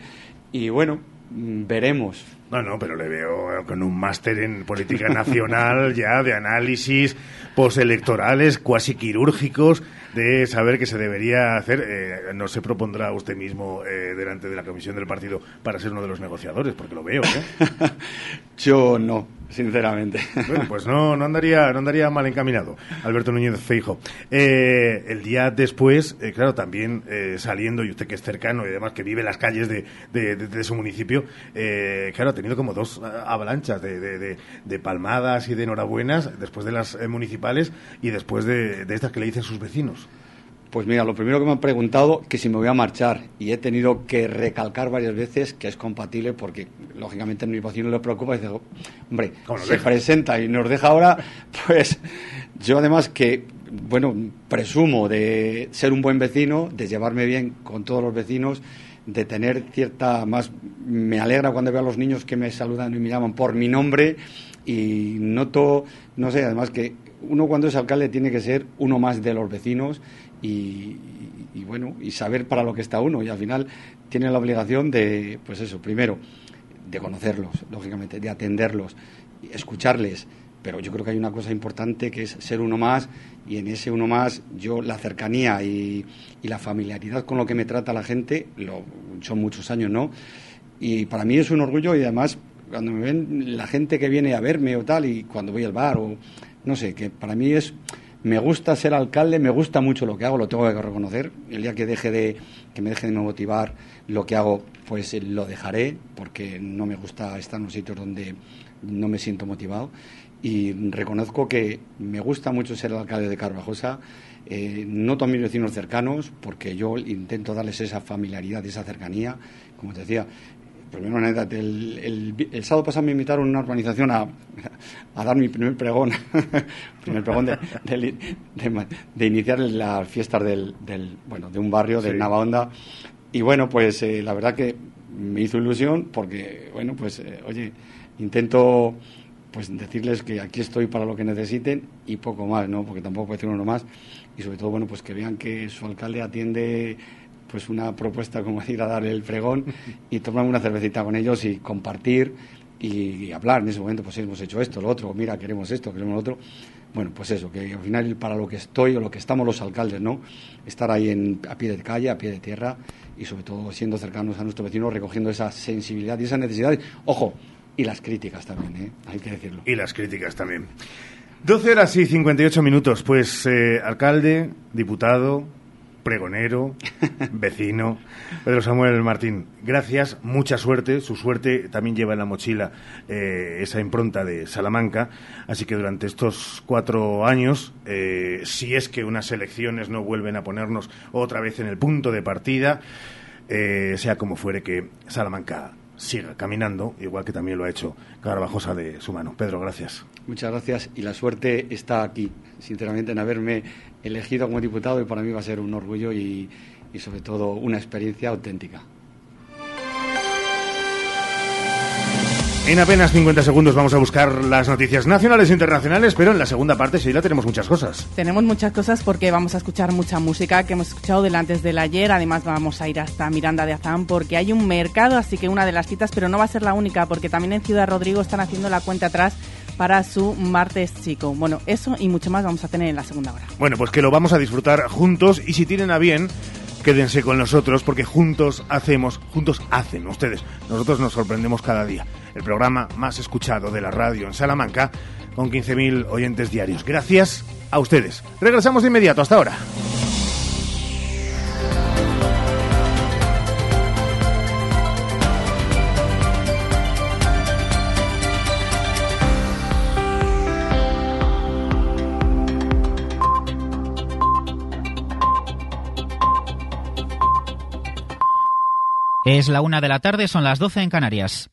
y bueno, veremos. No, no, pero le veo con un máster en política nacional ya de análisis postelectorales, cuasi quirúrgicos, de saber qué se debería hacer. Eh, no se propondrá usted mismo eh, delante de la comisión del partido para ser uno de los negociadores, porque lo veo. ¿eh? Yo no, sinceramente. Bueno, pues no, no, andaría, no andaría mal encaminado, Alberto Núñez Feijo. Eh, el día después, eh, claro, también eh, saliendo, y usted que es cercano y además que vive en las calles de, de, de, su municipio, eh, claro, ha tenido como dos eh, avalanchas de, de, palmadas y de enhorabuenas después de las municipales y después de, de estas que le dicen sus vecinos. Pues mira, lo primero que me han preguntado que si me voy a marchar. Y he tenido que recalcar varias veces que es compatible porque lógicamente a mi vecino le preocupa. Y dice, hombre, se deja? presenta y nos deja ahora, pues yo además que, bueno, presumo de ser un buen vecino, de llevarme bien con todos los vecinos, de tener cierta más, me alegra cuando veo a los niños que me saludan y me llaman por mi nombre. Y noto, no sé, además que uno cuando es alcalde tiene que ser uno más de los vecinos y, bueno, y saber para lo que está uno. Y al final tiene la obligación de, pues eso, primero, de conocerlos, lógicamente, de atenderlos, escucharles. Pero yo creo que hay una cosa importante que es ser uno más y en ese uno más yo la cercanía y, y la familiaridad con lo que me trata la gente, lo, son muchos años, ¿no? Y para mí es un orgullo y además cuando me ven la gente que viene a verme o tal y cuando voy al bar o no sé, que para mí es me gusta ser alcalde, me gusta mucho lo que hago, lo tengo que reconocer. El día que deje de que me deje de motivar lo que hago, pues lo dejaré, porque no me gusta estar en los sitios donde no me siento motivado. Y reconozco que me gusta mucho ser alcalde de Carvajosa. Eh, noto a mis vecinos cercanos, porque yo intento darles esa familiaridad, esa cercanía. Como te decía, primero una anécdota. El, el, el, sábado pasado me invitaron a una organización a, a dar mi primer pregón, primer pregón de, de, de, de, iniciar las fiestas del, del, bueno, de un barrio de sí. Navaonda. Y bueno, pues eh, la verdad que me hizo ilusión porque, bueno, pues eh, oye, intento pues decirles que aquí estoy para lo que necesiten y poco más, ¿no? Porque tampoco puede ser uno más. Y sobre todo, bueno, pues que vean que su alcalde atiende pues una propuesta como ir a dar el fregón y tomar una cervecita con ellos y compartir y, y, hablar. En ese momento, pues hemos hecho esto, lo otro, mira, queremos esto, queremos lo otro. Bueno, pues eso, que al final para lo que estoy o lo que estamos los alcaldes, ¿no? Estar ahí en, a pie de calle, a pie de tierra y sobre todo siendo cercanos a nuestros vecinos, recogiendo esa sensibilidad y esas necesidades. Ojo, y las críticas también, ¿eh? hay que decirlo. Y las críticas también. 12 horas y 58 minutos. Pues eh, alcalde, diputado, pregonero, vecino. Pedro Samuel Martín, gracias, mucha suerte. Su suerte también lleva en la mochila eh, esa impronta de Salamanca. Así que durante estos cuatro años, eh, si es que unas elecciones no vuelven a ponernos otra vez en el punto de partida, eh, sea como fuere que Salamanca siga caminando, igual que también lo ha hecho Carvajosa de su mano. Pedro, gracias. Muchas gracias y la suerte está aquí, sinceramente, en haberme elegido como diputado y para mí va a ser un orgullo y, y sobre todo una experiencia auténtica. En apenas 50 segundos vamos a buscar las noticias nacionales e internacionales, pero en la segunda parte sí la tenemos muchas cosas. Tenemos muchas cosas porque vamos a escuchar mucha música que hemos escuchado del antes del ayer. Además vamos a ir hasta Miranda de Azán porque hay un mercado, así que una de las citas, pero no va a ser la única porque también en Ciudad Rodrigo están haciendo la cuenta atrás para su martes chico. Bueno, eso y mucho más vamos a tener en la segunda hora. Bueno, pues que lo vamos a disfrutar juntos y si tienen a bien quédense con nosotros porque juntos hacemos, juntos hacen ustedes. Nosotros nos sorprendemos cada día. El programa más escuchado de la radio en Salamanca con 15.000 oyentes diarios. Gracias a ustedes. Regresamos de inmediato. Hasta ahora. Es la una de la tarde, son las doce en Canarias.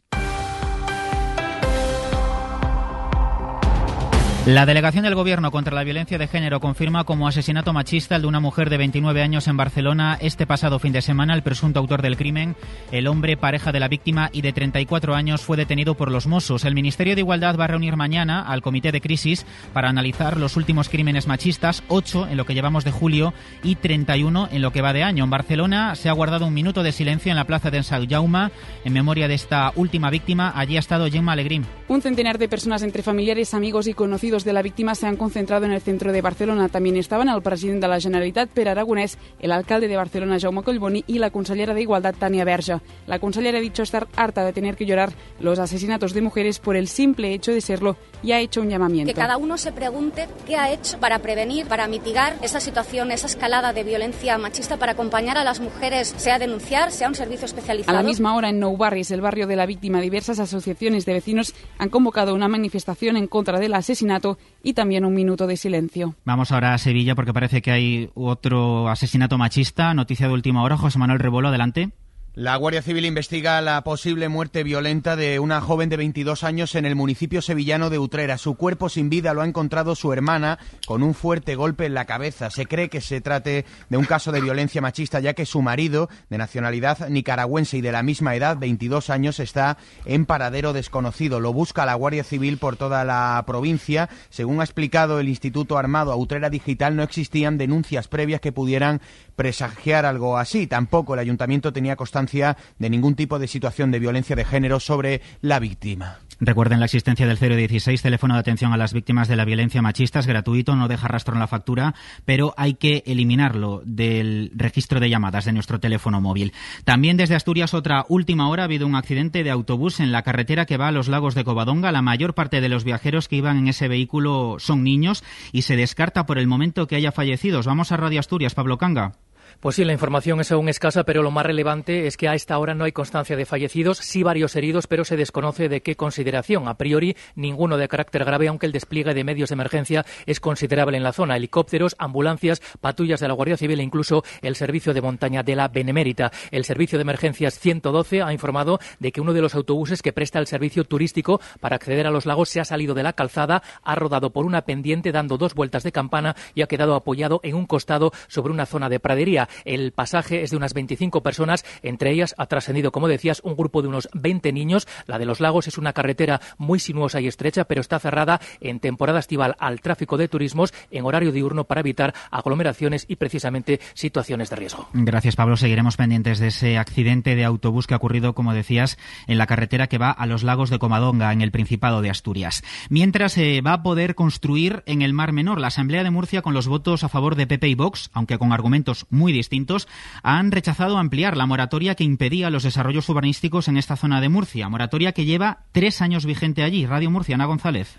La delegación del Gobierno contra la violencia de género confirma como asesinato machista el de una mujer de 29 años en Barcelona este pasado fin de semana. El presunto autor del crimen, el hombre pareja de la víctima y de 34 años, fue detenido por los Mossos. El Ministerio de Igualdad va a reunir mañana al Comité de Crisis para analizar los últimos crímenes machistas, 8 en lo que llevamos de julio y 31 en lo que va de año. En Barcelona se ha guardado un minuto de silencio en la plaza de Sant Jaume en memoria de esta última víctima. Allí ha estado Gemma Alegrín. Un centenar de personas entre familiares, amigos y conocidos de la víctima se han concentrado en el centro de Barcelona. También estaban el presidente de la Generalitat, Per Aragonés, el alcalde de Barcelona, Jaume Collboni, y la consellera de Igualdad, Tania Berge. La consellera ha dicho estar harta de tener que llorar los asesinatos de mujeres por el simple hecho de serlo y ha hecho un llamamiento. Que cada uno se pregunte qué ha hecho para prevenir, para mitigar esa situación, esa escalada de violencia machista, para acompañar a las mujeres, sea denunciar, sea un servicio especializado. A la misma hora, en Nou Barris, el barrio de la víctima, diversas asociaciones de vecinos han convocado una manifestación en contra del asesinato y también un minuto de silencio. Vamos ahora a Sevilla porque parece que hay otro asesinato machista. Noticia de última hora. José Manuel Rebolo, adelante. La Guardia Civil investiga la posible muerte violenta de una joven de 22 años en el municipio sevillano de Utrera. Su cuerpo sin vida lo ha encontrado su hermana con un fuerte golpe en la cabeza. Se cree que se trate de un caso de violencia machista ya que su marido, de nacionalidad nicaragüense y de la misma edad, 22 años, está en paradero desconocido. Lo busca la Guardia Civil por toda la provincia. Según ha explicado el Instituto Armado Utrera Digital, no existían denuncias previas que pudieran presagiar algo así. Tampoco el ayuntamiento tenía constancia de ningún tipo de situación de violencia de género sobre la víctima. Recuerden la existencia del 016, teléfono de atención a las víctimas de la violencia machista, es gratuito, no deja rastro en la factura, pero hay que eliminarlo del registro de llamadas de nuestro teléfono móvil. También desde Asturias, otra última hora, ha habido un accidente de autobús en la carretera que va a los lagos de Covadonga. La mayor parte de los viajeros que iban en ese vehículo son niños y se descarta por el momento que haya fallecidos. Vamos a Radio Asturias, Pablo Canga. Pues sí, la información es aún escasa, pero lo más relevante es que a esta hora no hay constancia de fallecidos, sí varios heridos, pero se desconoce de qué consideración. A priori, ninguno de carácter grave, aunque el despliegue de medios de emergencia es considerable en la zona. Helicópteros, ambulancias, patrullas de la Guardia Civil e incluso el servicio de montaña de la Benemérita. El servicio de emergencias 112 ha informado de que uno de los autobuses que presta el servicio turístico para acceder a los lagos se ha salido de la calzada, ha rodado por una pendiente dando dos vueltas de campana y ha quedado apoyado en un costado sobre una zona de pradería. El pasaje es de unas 25 personas, entre ellas ha trascendido, como decías, un grupo de unos 20 niños. La de los lagos es una carretera muy sinuosa y estrecha, pero está cerrada en temporada estival al tráfico de turismos en horario diurno para evitar aglomeraciones y precisamente situaciones de riesgo. Gracias, Pablo. Seguiremos pendientes de ese accidente de autobús que ha ocurrido, como decías, en la carretera que va a los lagos de Comadonga, en el Principado de Asturias. Mientras se va a poder construir en el Mar Menor, la Asamblea de Murcia, con los votos a favor de PP y Vox, aunque con argumentos muy distintos, han rechazado ampliar la moratoria que impedía los desarrollos urbanísticos en esta zona de Murcia. Moratoria que lleva tres años vigente allí. Radio Murcia, Ana González.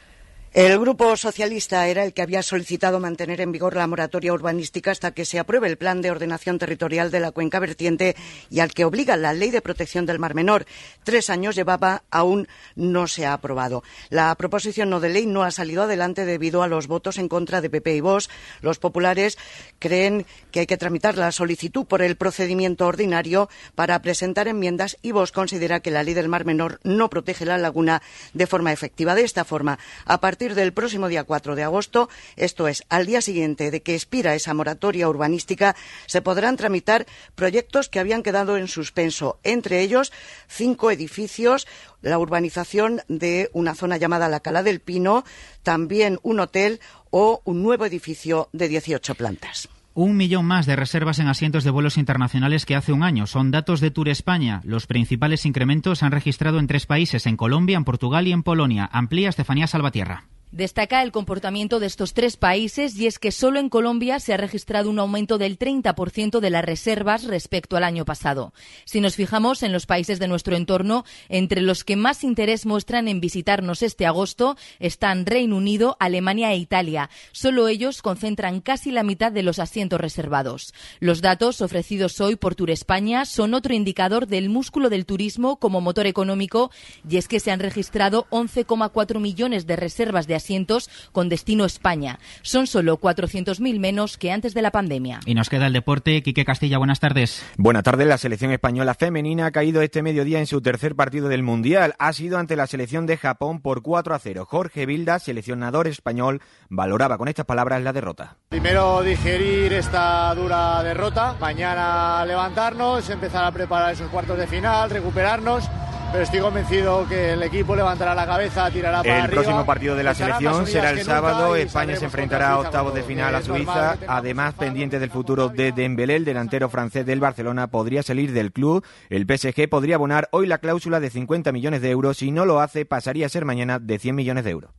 El Grupo Socialista era el que había solicitado mantener en vigor la moratoria urbanística hasta que se apruebe el Plan de Ordenación Territorial de la Cuenca Vertiente y al que obliga la Ley de Protección del Mar Menor. Tres años llevaba, aún no se ha aprobado. La proposición no de ley no ha salido adelante debido a los votos en contra de PP y Vox. Los populares creen que hay que tramitar la solicitud por el procedimiento ordinario para presentar enmiendas y Vox considera que la Ley del Mar Menor no protege la laguna de forma efectiva. De esta forma, a del próximo día 4 de agosto, esto es, al día siguiente de que expira esa moratoria urbanística, se podrán tramitar proyectos que habían quedado en suspenso, entre ellos cinco edificios, la urbanización de una zona llamada la Cala del Pino, también un hotel o un nuevo edificio de 18 plantas. Un millón más de reservas en asientos de vuelos internacionales que hace un año. Son datos de Tour España. Los principales incrementos se han registrado en tres países, en Colombia, en Portugal y en Polonia. Amplía Estefanía Salvatierra. Destaca el comportamiento de estos tres países y es que solo en Colombia se ha registrado un aumento del 30% de las reservas respecto al año pasado. Si nos fijamos en los países de nuestro entorno, entre los que más interés muestran en visitarnos este agosto están Reino Unido, Alemania e Italia. Solo ellos concentran casi la mitad de los asientos reservados. Los datos ofrecidos hoy por Tour España son otro indicador del músculo del turismo como motor económico y es que se han registrado 11,4 millones de reservas de asientos con destino España. Son solo 400.000 menos que antes de la pandemia. Y nos queda el deporte. Quique Castilla, buenas tardes. Buenas tardes. La selección española femenina ha caído este mediodía en su tercer partido del Mundial. Ha sido ante la selección de Japón por 4 a 0. Jorge Vilda, seleccionador español, valoraba con estas palabras la derrota. Primero digerir esta dura derrota, mañana levantarnos, empezar a preparar esos cuartos de final, recuperarnos pero estoy convencido que el equipo levantará la cabeza, tirará para el arriba. El próximo partido de la selección será el sábado. España se enfrentará a octavos de final a Suiza. Además, pendiente del futuro de Dembélé, el delantero francés del Barcelona podría salir del club. El PSG podría abonar hoy la cláusula de 50 millones de euros. Si no lo hace, pasaría a ser mañana de 100 millones de euros.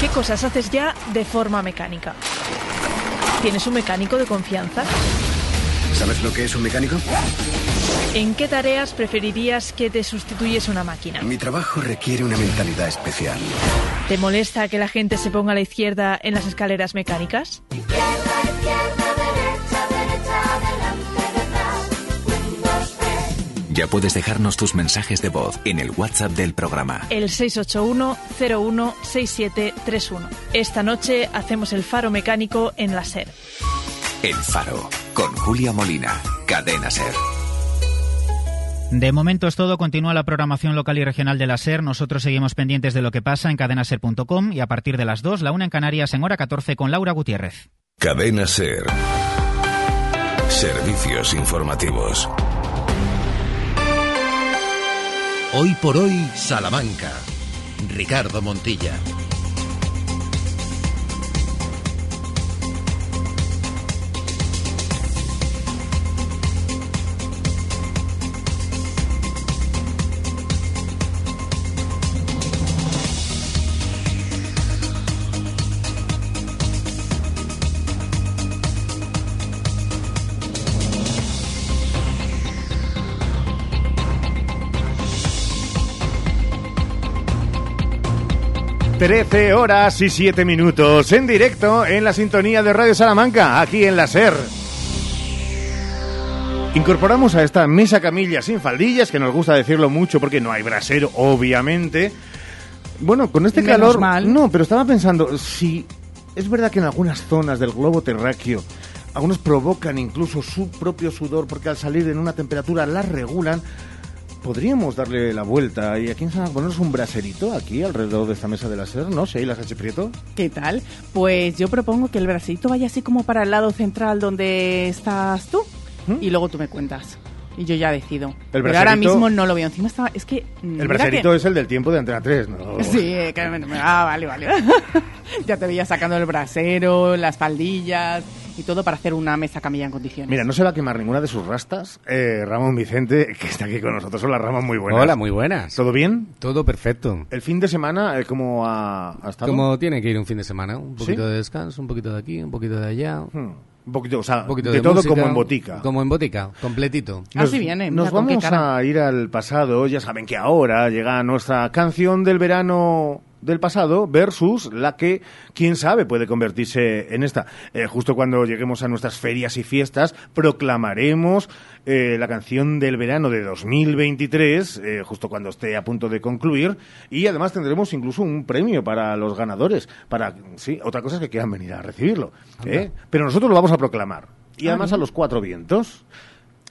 ¿Qué cosas haces ya de forma mecánica? ¿Tienes un mecánico de confianza? ¿Sabes lo que es un mecánico? ¿En qué tareas preferirías que te sustituyes una máquina? Mi trabajo requiere una mentalidad especial. ¿Te molesta que la gente se ponga a la izquierda en las escaleras mecánicas? Ya puedes dejarnos tus mensajes de voz en el WhatsApp del programa. El 681-016731. Esta noche hacemos el faro mecánico en la SER. El Faro, con Julia Molina, Cadena Ser. De momento es todo. Continúa la programación local y regional de la SER. Nosotros seguimos pendientes de lo que pasa en cadenaser.com y a partir de las 2, la una en Canarias, en hora 14 con Laura Gutiérrez. Cadena Ser. Servicios informativos. Hoy por hoy, Salamanca. Ricardo Montilla. Trece horas y siete minutos en directo en la sintonía de Radio Salamanca, aquí en la SER. Incorporamos a esta mesa camilla sin faldillas, que nos gusta decirlo mucho porque no hay brasero, obviamente. Bueno, con este Menos calor... mal. No, pero estaba pensando, si es verdad que en algunas zonas del globo terráqueo algunos provocan incluso su propio sudor porque al salir en una temperatura la regulan, podríamos darle la vuelta y aquí en San ponernos un braserito aquí alrededor de esta mesa de la SER, ¿no? Sheila Sánchez Prieto. ¿Qué tal? Pues yo propongo que el bracito vaya así como para el lado central donde estás tú y luego tú me cuentas. Y yo ya decido. ¿Mm? El Pero ahora braserito- mismo no lo veo. Encima estaba... Es que... mm, El braserito es el del tiempo de Antena 3, ¿no? Sí, eh, que me- ah, vale, vale. ya te veía sacando el brasero, las faldillas y todo para hacer una mesa camilla en condiciones. Mira, no se va a quemar ninguna de sus rastas. Eh, Ramón Vicente, que está aquí con nosotros. Hola, Ramón, muy buenas. Hola, muy buenas. ¿Todo bien? Todo perfecto. El fin de semana, eh, ¿cómo ha, ha estado? Como tiene que ir un fin de semana, un poquito ¿Sí? de descanso, un poquito de aquí, un poquito de allá. Un poquito, o sea, Un poquito de, de todo música, como en botica. Como en botica, completito. Nos, nos vamos a ir al pasado. Ya saben que ahora llega nuestra canción del verano del pasado versus la que, quién sabe, puede convertirse en esta. Eh, justo cuando lleguemos a nuestras ferias y fiestas, proclamaremos eh, la canción del verano de 2023, eh, justo cuando esté a punto de concluir, y además tendremos incluso un premio para los ganadores. Para, sí, otra cosa es que quieran venir a recibirlo. ¿eh? Pero nosotros lo vamos a proclamar. Y Ah, además a los cuatro vientos.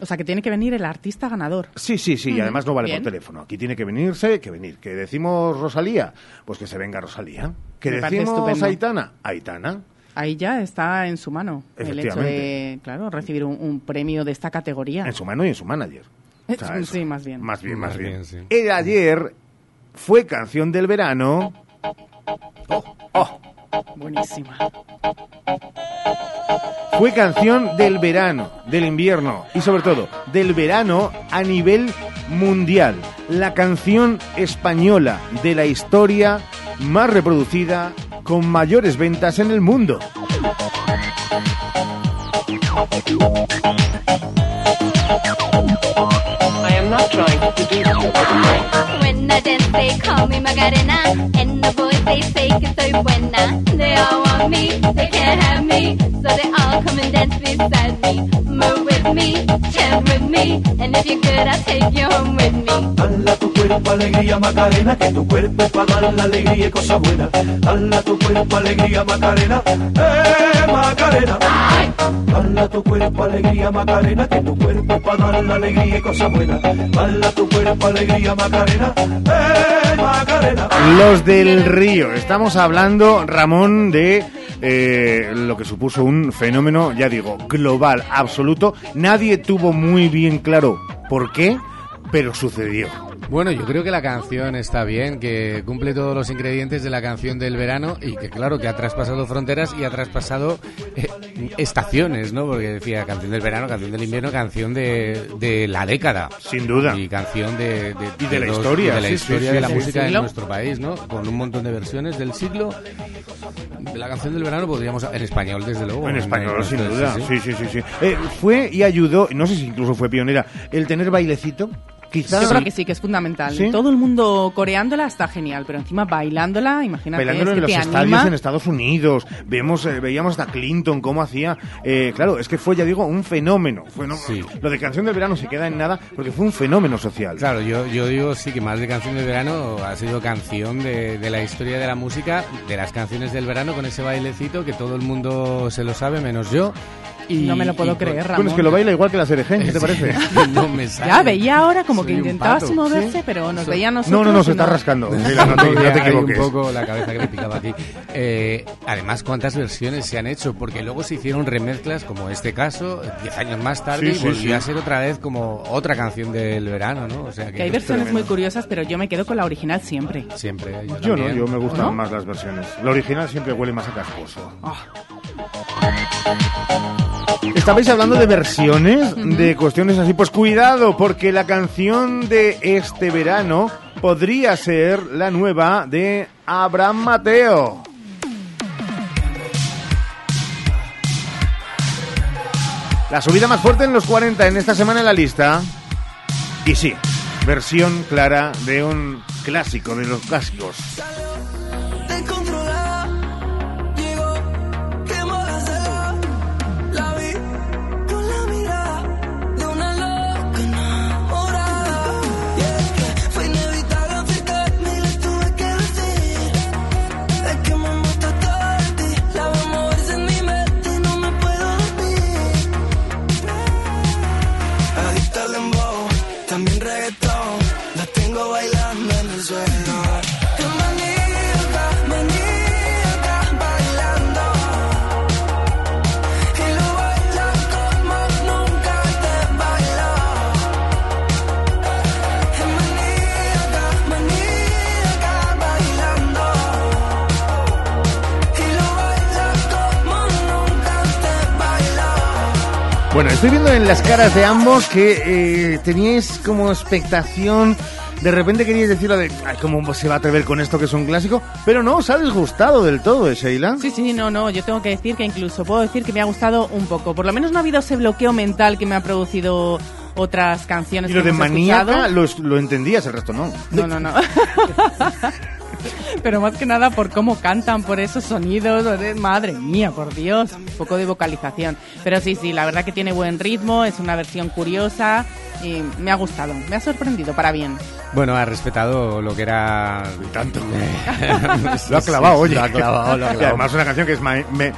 O sea, que tiene que venir el artista ganador. Sí, sí, sí, y Ujú, además no vale bien. por teléfono. Aquí tiene que venirse, que venir. Que decimos Rosalía, pues que se venga Rosalía. Que Me parece decimos estupendo. Aitana, Aitana. Ahí ya está en su mano el hecho de, claro, recibir un, un premio de esta categoría. En su mano y en su manager. O sea, eso. sí, más bien. Más bien, más, Más bien. bien, sí. El ayer fue canción del verano. Buenísima. Fue canción del verano, del invierno y sobre todo del verano a nivel mundial. La canción española de la historia más reproducida con mayores ventas en el mundo. I am not trying to you. When I dance, they call me Macarena. And the boys, they say que soy buena. They all want me, they can't have me. So they all come and dance beside me. Move with me, chant with me. And if you're good, I'll take you home with me. Los del Río. Estamos hablando, Ramón, de eh, lo que supuso un fenómeno, ya digo, global, absoluto. Nadie tuvo muy bien claro por qué, pero sucedió. Bueno, yo creo que la canción está bien, que cumple todos los ingredientes de la canción del verano y que claro, que ha traspasado fronteras y ha traspasado eh, estaciones, ¿no? Porque decía canción del verano, canción del invierno, canción de, de la década. Sin duda. Y canción de, Y de la los- historia, De la sí, historia sí, de sí, la sí. música en nuestro país, ¿no? Con un montón de versiones del siglo. La canción del verano podríamos... En español, desde luego. En español, sin duda. sí. Sí, sí, sí. sí. Eh, fue y ayudó, no sé si incluso fue pionera, el tener bailecito. Quizás. Yo creo que sí, que es fundamental. ¿Sí? Todo el mundo coreándola está genial, pero encima bailándola, imagínate, Bailándolo es en que los te estadios anima. en Estados Unidos, vemos, eh, veíamos hasta Clinton cómo hacía. eh, claro, es que fue, ya digo, un fenómeno. Lo de canción del verano se queda en nada porque fue un fenómeno social. Claro, yo, yo digo sí que más de canción del verano ha sido canción de, de la historia de la música, de las canciones del verano con ese bailecito que todo el mundo se lo sabe, menos yo. Y, No me lo puedo y creer, Ramón. Bueno, es que lo baila igual que la Cerejen, ¿qué te parece? no me sale. Ya veía ahora como que Soy un intentaba así moverse, ¿Sí? pero nos So- veía a nosotros. No, no, no, se está rascando. Mira, no te, no te equivoques. un poco la cabeza que me picaba aquí. Eh, además, ¿cuántas versiones se han hecho? Porque luego se hicieron remezclas, como este caso, 10 años más tarde, Sí, y volvió sí. a ser otra vez como otra canción del verano, ¿no? O sea que, Que hay versiones muy curiosas, pero yo me quedo con la original siempre. Siempre. Yo, Yo no, yo me gustan ¿No? más las versiones. La original siempre huele más a casposo. Estabais hablando de versiones, de cuestiones así. Pues cuidado, porque la canción de este verano podría ser la nueva de Abraham Mateo. La subida más fuerte en los 40 en esta semana en la lista. Y sí, versión clara de un clásico de los clásicos. Estoy viendo en las caras de ambos que eh, teníais como expectación. De repente queríais decir lo de, ay, ¿cómo se va a atrever con esto que es un clásico? Pero no, os ha disgustado del todo, ¿eh, Sheila? Sí, sí, no, no, yo tengo que decir que incluso puedo decir que me ha gustado un poco. Por lo menos no ha habido ese bloqueo mental que me ha producido otras canciones Y lo que de hemos maníaca lo entendías, el resto no. No, no, no. Pero más que nada por cómo cantan, por esos sonidos. Madre mía, por Dios. Un poco de vocalización. Pero sí, sí, la verdad que tiene buen ritmo, es una versión curiosa y me ha gustado. Me ha sorprendido para bien. Bueno, ha respetado lo que era... Tanto. Sí, Lo ha clavado, sí, oye. Lo ha clavado, lo ha Y clavado. además una canción que es ma- me-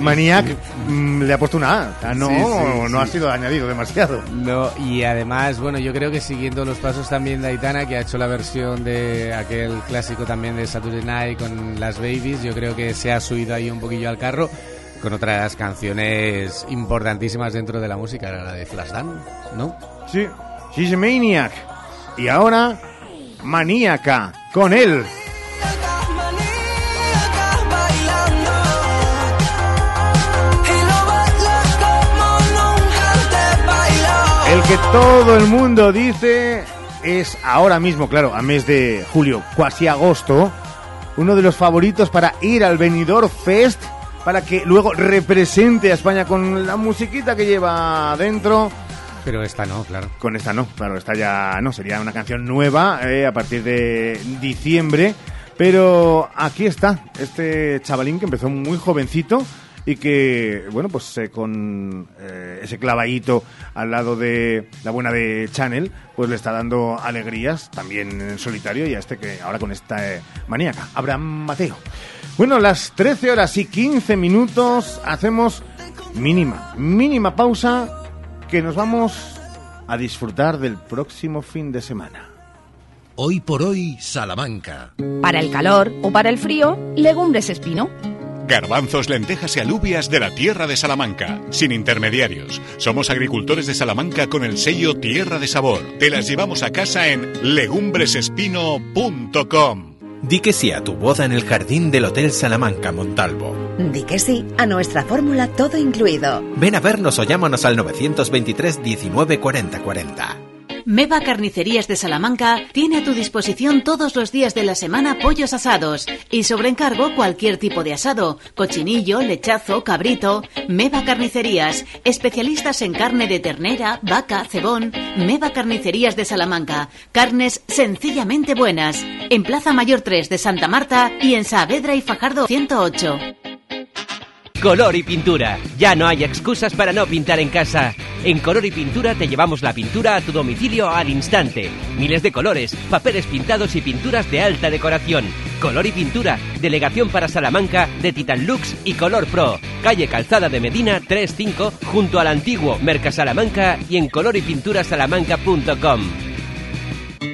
Maniac, mm, le ha puesto una A. O sea, no, Sí, sí, no ha sí. sido añadido demasiado. No, y además, bueno, yo creo que siguiendo los pasos también de Aitana, que ha hecho la versión de aquel clásico también de Saturday Night con las Babies, yo creo que se ha subido ahí un poquillo al carro con otras canciones importantísimas dentro de la música, la de Flashdance, ¿no? Sí, She's a Maniac. Y ahora, Maníaca, con él. El que todo el mundo dice es ahora mismo, claro, a mes de julio, casi agosto, uno de los favoritos para ir al Benidorm Fest, para que luego represente a España con la musiquita que lleva dentro. Pero esta no, claro. Con esta no, claro, esta ya no, sería una canción nueva eh, a partir de diciembre. Pero aquí está, este chavalín que empezó muy jovencito y que, bueno, pues eh, con eh, ese clavadito al lado de la buena de Channel, pues le está dando alegrías también en solitario y a este que ahora con esta eh, maníaca, Abraham Mateo. Bueno, las 13 horas y 15 minutos hacemos mínima, mínima pausa que nos vamos a disfrutar del próximo fin de semana. Hoy por hoy, Salamanca. Para el calor o para el frío, legumbres espino. Garbanzos, lentejas y alubias de la tierra de Salamanca, sin intermediarios. Somos agricultores de Salamanca con el sello Tierra de Sabor. Te las llevamos a casa en legumbresespino.com. Di que sí a tu boda en el jardín del Hotel Salamanca Montalvo. Di que sí a nuestra fórmula todo incluido. Ven a vernos o llámanos al 923 19 40 40. Meva Carnicerías de Salamanca tiene a tu disposición todos los días de la semana pollos asados y sobre encargo cualquier tipo de asado, cochinillo, lechazo, cabrito. Meva Carnicerías, especialistas en carne de ternera, vaca, cebón. Meva Carnicerías de Salamanca, carnes sencillamente buenas. En Plaza Mayor 3 de Santa Marta y en Saavedra y Fajardo 108. Color y pintura. Ya no hay excusas para no pintar en casa. En Color y Pintura te llevamos la pintura a tu domicilio al instante. Miles de colores, papeles pintados y pinturas de alta decoración. Color y Pintura, delegación para Salamanca de Titan Lux y Color Pro. Calle Calzada de Medina 35 junto al antiguo Merca Salamanca y en colorypinturasalamanca.com.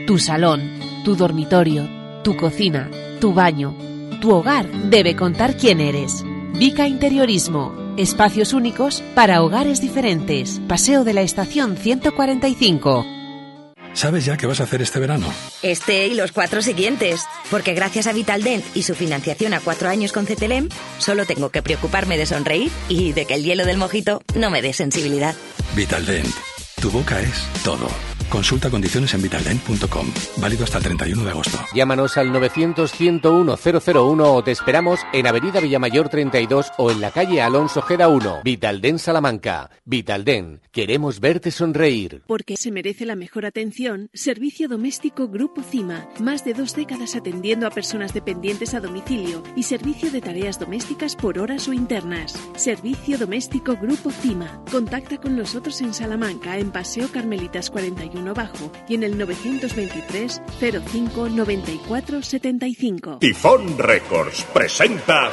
Tu salón, tu dormitorio, tu cocina, tu baño, tu hogar debe contar quién eres. Vica Interiorismo. Espacios únicos para hogares diferentes. Paseo de la Estación 145. ¿Sabes ya qué vas a hacer este verano? Este y los cuatro siguientes. Porque gracias a Vitaldent y su financiación a cuatro años con CTLM, solo tengo que preocuparme de sonreír y de que el hielo del mojito no me dé sensibilidad. Vitaldent. Tu boca es todo. Consulta condiciones en vitaldent.com. Válido hasta el 31 de agosto. Llámanos al 900-101-001 o te esperamos en Avenida Villamayor 32 o en la calle Alonso Gera 1. Vitalden Salamanca. Vitalden. Queremos verte sonreír. Porque se merece la mejor atención, Servicio Doméstico Grupo CIMA. Más de dos décadas atendiendo a personas dependientes a domicilio y servicio de tareas domésticas por horas o internas. Servicio Doméstico Grupo CIMA. Contacta con nosotros en Salamanca, en Paseo Carmelitas 41 Bajo y en el 923 05 94 75. Tifón Records presenta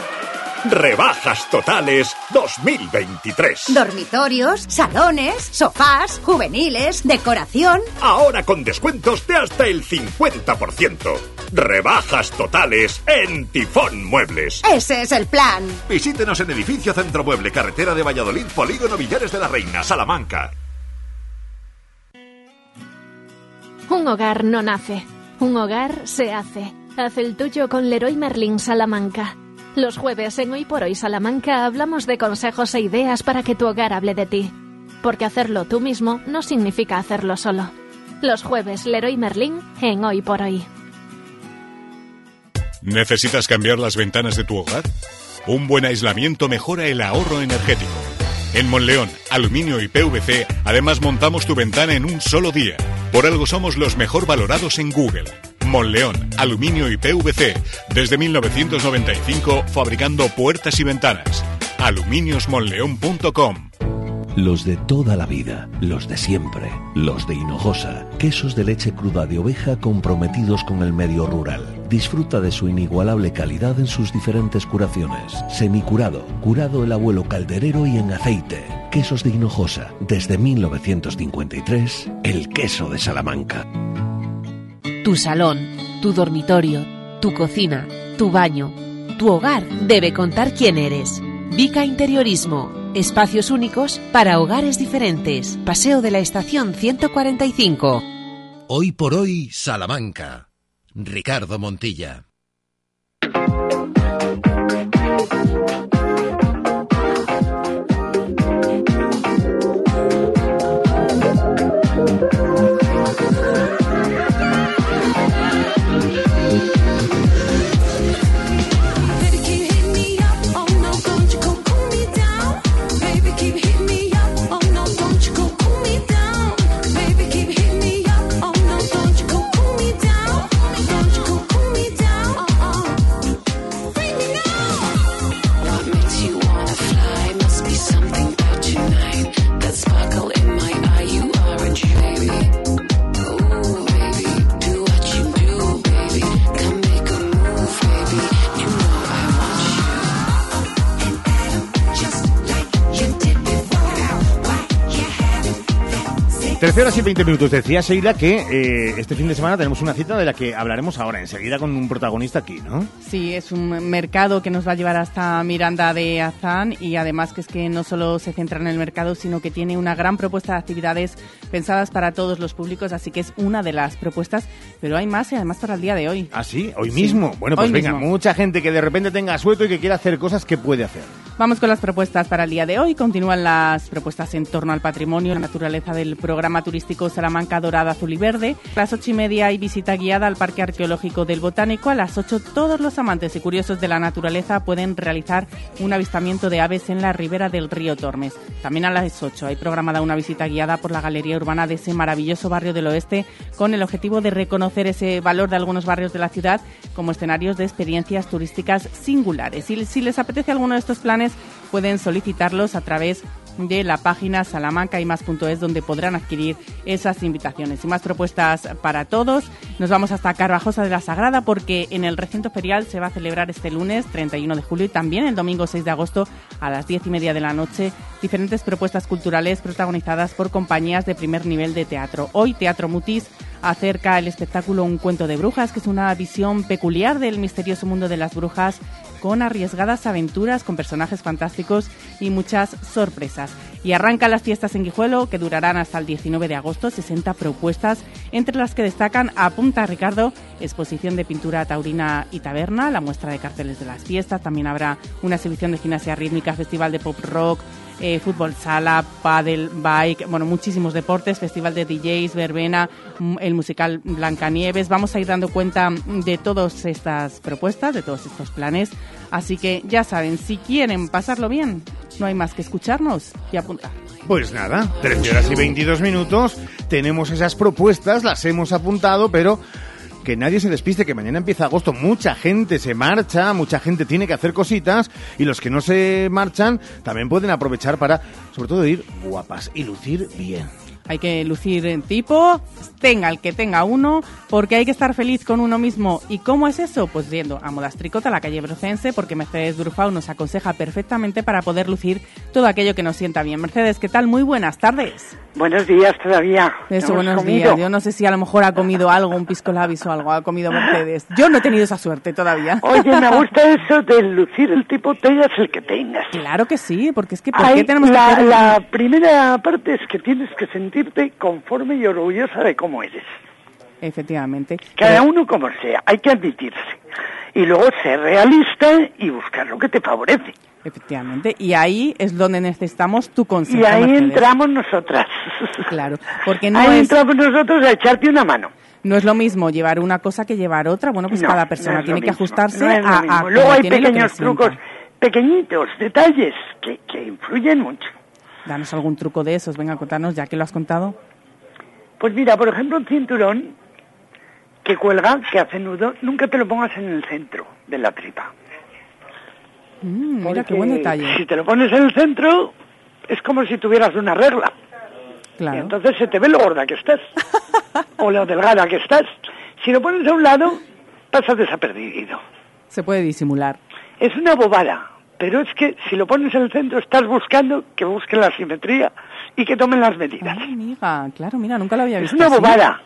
Rebajas Totales 2023. Dormitorios, salones, sofás, juveniles, decoración. Ahora con descuentos de hasta el 50%. Rebajas totales en Tifón Muebles. Ese es el plan. Visítenos en Edificio Centro Mueble, Carretera de Valladolid, Polígono Villares de la Reina, Salamanca. Un hogar no nace, un hogar se hace. Haz el tuyo con Leroy Merlin Salamanca. Los jueves en Hoy por Hoy Salamanca hablamos de consejos e ideas para que tu hogar hable de ti. Porque hacerlo tú mismo no significa hacerlo solo. Los jueves Leroy Merlin en Hoy por Hoy. ¿Necesitas cambiar las ventanas de tu hogar? Un buen aislamiento mejora el ahorro energético. En Monleón, Aluminio y PVC, además montamos tu ventana en un solo día. Por algo somos los mejor valorados en Google. Monleón, Aluminio y PVC, desde 1995 fabricando puertas y ventanas. aluminiosmonleón.com Los de toda la vida, los de siempre, los de Hinojosa, quesos de leche cruda de oveja comprometidos con el medio rural. Disfruta de su inigualable calidad en sus diferentes curaciones. Semicurado, curado el abuelo calderero y en aceite. Quesos de Hinojosa, desde 1953, el queso de Salamanca. Tu salón, tu dormitorio, tu cocina, tu baño, tu hogar debe contar quién eres. Vica Interiorismo. Espacios únicos para hogares diferentes. Paseo de la Estación 145. Hoy por hoy, Salamanca. Ricardo Montilla. 13 horas y 20 minutos. Decía Sheila que eh, este fin de semana tenemos una cita de la que hablaremos ahora enseguida con un protagonista aquí, ¿no? Sí, es un mercado que nos va a llevar hasta Miranda de Azán y además que es que no solo se centra en el mercado, sino que tiene una gran propuesta de actividades pensadas para todos los públicos, así que es una de las propuestas, pero hay más y además para el día de hoy. ¿Ah, sí? ¿Hoy mismo? Bueno, pues Hoy venga, mismo. mucha gente que de repente tenga suelto y que quiera hacer cosas que puede hacer. Vamos con las propuestas para el día de hoy. Continúan las propuestas en torno al patrimonio, la naturaleza del programa turístico Salamanca Dorada Azul y Verde. A las ocho y media hay visita guiada al Parque Arqueológico del Botánico. A las ocho todos los amantes y curiosos de la naturaleza pueden realizar un avistamiento de aves en la ribera del río Tormes. También a las ocho hay programada una visita guiada por la galería urbana de ese maravilloso barrio del oeste con el objetivo de reconocer ese valor de algunos barrios de la ciudad como escenarios de experiencias turísticas singulares. Y si les apetece alguno de estos planes, pueden solicitarlos a través de la página salamancaymás.es donde podrán adquirir esas invitaciones y más propuestas para todos. Nos vamos hasta Carvajosa de la Sagrada porque en el recinto ferial se va a celebrar este lunes 31 de julio y también el domingo 6 de agosto a las 10 y media de la noche diferentes propuestas culturales protagonizadas por compañías de primer nivel de teatro. Hoy Teatro Mutis acerca el espectáculo Un cuento de brujas, que es una visión peculiar del misterioso mundo de las brujas con arriesgadas aventuras, con personajes fantásticos y muchas sorpresas. Y arrancan las fiestas en Guijuelo, que durarán hasta el 19 de agosto, 60 propuestas, entre las que destacan Apunta Ricardo, exposición de pintura taurina y taberna, la muestra de carteles de las fiestas, también habrá una exhibición de gimnasia rítmica, festival de pop rock, eh, fútbol sala, paddle, bike, bueno, muchísimos deportes, festival de DJs, verbena, mm, el musical Blancanieves. Vamos a ir dando cuenta de todas estas propuestas, de todos estos planes. Así que ya saben, si quieren pasarlo bien, no hay más que escucharnos y apuntar. Pues nada, 13 horas y 22 minutos, tenemos esas propuestas, las hemos apuntado, pero que nadie se despiste, que mañana empieza agosto, mucha gente se marcha, mucha gente tiene que hacer cositas y los que no se marchan también pueden aprovechar para, sobre todo, ir guapas y lucir bien. Hay que lucir en tipo, tenga el que tenga uno, porque hay que estar feliz con uno mismo. ¿Y cómo es eso? Pues yendo a Modas Tricota, la calle Brocense, porque Mercedes Durfau nos aconseja perfectamente para poder lucir todo aquello que nos sienta bien. Mercedes, ¿qué tal? Muy buenas tardes. Buenos días todavía. Eso, ¿Hemos buenos comido? días. Yo no sé si a lo mejor ha comido algo, un pisco labis o algo, ha comido Mercedes. Yo no he tenido esa suerte todavía. Oye, me gusta eso de lucir el tipo tengas el que tengas. Claro que sí, porque es que ¿por Ay, qué tenemos la, que hacer la primera parte es que tienes que sentirte conforme y orgullosa de cómo eres. Efectivamente. Cada Pero- uno como sea, hay que admitirse. Y luego ser realista y buscar lo que te favorece. Efectivamente. Y ahí es donde necesitamos tu consejo. Y ahí Mercedes. entramos nosotras. Claro, porque no ahí es, entramos nosotros a echarte una mano. no es lo mismo llevar una cosa que llevar otra. Bueno, pues No, cada no persona lo tiene que ajustarse no a, a Luego hay pequeños trucos, pequeñitos detalles que, que influyen mucho. Danos algún truco de esos. Venga, contanos, ya que lo has contado. Pues mira, por ejemplo, un cinturón que cuelga, que hace nudo, nunca te lo pongas en el centro de la tripa. Mm, mira, qué buen detalle. Si te lo pones en el centro, es como si tuvieras una regla. Y Claro. entonces se te ve lo gorda que estás. o lo delgada que estás. Si lo pones a un lado, pasas desapercibido. Se puede disimular. Es una bobada. Pero es que si lo pones en el centro, estás buscando que busquen la simetría y que tomen las medidas. Ah, amiga, claro, mira, nunca lo había es visto. una así. bobada.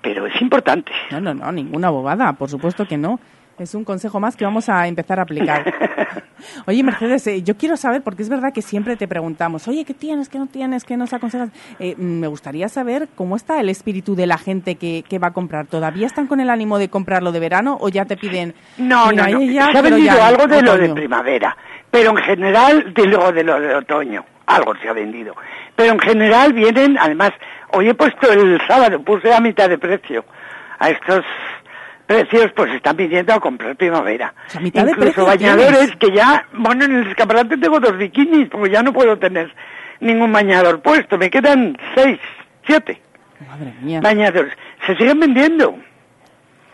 Pero es importante. No, no, no, ninguna bobada, por supuesto que no. Es un consejo más que vamos a empezar a aplicar. Oye, Mercedes, eh, yo quiero saber, porque es verdad que siempre te preguntamos, oye, ¿qué tienes, qué no tienes, qué nos aconsejas? Eh, me gustaría saber cómo está el espíritu de la gente que, que va a comprar. ¿Todavía están con el ánimo de comprarlo de verano o ya te piden... No, "Mira, no, no. ya, se ha vendido ya, algo de lo de otoño"? primavera, pero en general de lo de lo de otoño. Algo se ha vendido. Pero en general vienen, además, hoy he puesto el sábado, puse a mitad de precio. A estos precios pues están pidiendo a comprar primavera. mitad de Incluso precio bañadores tienes. que ya, bueno, en el escaparate tengo dos bikinis, porque ya no puedo tener ningún bañador puesto. Me quedan seis, siete Madre mía. bañadores. Se siguen vendiendo.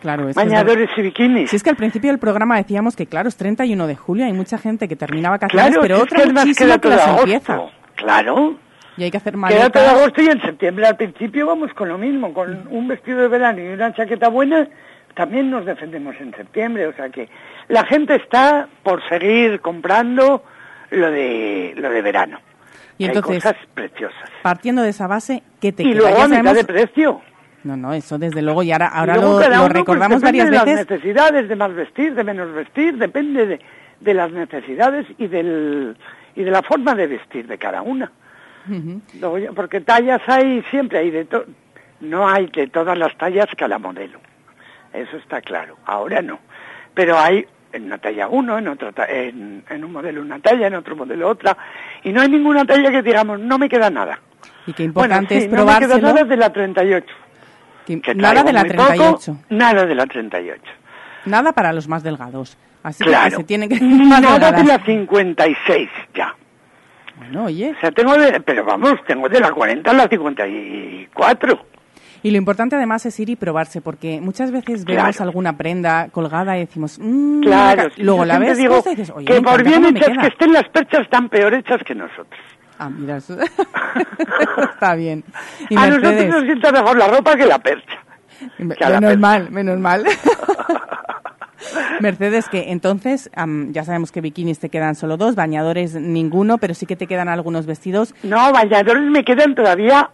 Claro, es que es Bañadores y bikinis. Si es que al principio del programa decíamos que, claro, es 31 de julio, hay mucha gente que termina vacaciones, Claro, pero otra que muchísima queda que las empieza. Claro. Y hay que hacer Queda maletas. todo agosto y en septiembre al principio vamos con lo mismo, con un vestido de verano y una chaqueta buena, también nos defendemos en septiembre, o sea que la gente está por seguir comprando lo de lo de verano. Y hay entonces, cosas preciosas. partiendo de esa base, ¿qué te y queda? luego a mitad de precio. No, no, eso desde luego, y ahora, ahora Y luego lo, pues, recordamos depende varias de veces. las necesidades, de más vestir, de menos vestir, depende de, de las necesidades y del y de la forma de vestir de cada una. Luego porque tallas hay, siempre hay de todo. No hay de todas las tallas cada modelo. Eso está claro. Ahora no. Pero hay en una talla uno, en, otro en, en un modelo una talla, en otro modelo otra. Y no hay ninguna talla que digamos, no me queda nada. Y qué importante bueno, sí, es no me queda probárselo. nada de la 38. que que nada de la muy poco, 38. nada de la 38. Nada para los más delgados. Así que se tienen que Nada de la 56 ya. Bueno, oye. O sea, tengo de, pero vamos, tengo de la 40 a la 54. Y lo importante además es ir y probarse, porque muchas veces vemos alguna prenda colgada y decimos, mmm, Claro, luego la ves digo y dices, oye, que por bien hechas queda". que estén las perchas están peor hechas que nosotros. Ah, mira, eso está bien. Y a nosotros nos sienta mejor la ropa que la percha. que menos percha. mal, menos mal. Mercedes, que entonces ya sabemos que bikinis te quedan solo dos, bañadores ninguno, pero sí que te quedan algunos vestidos. No, bañadores me quedan todavía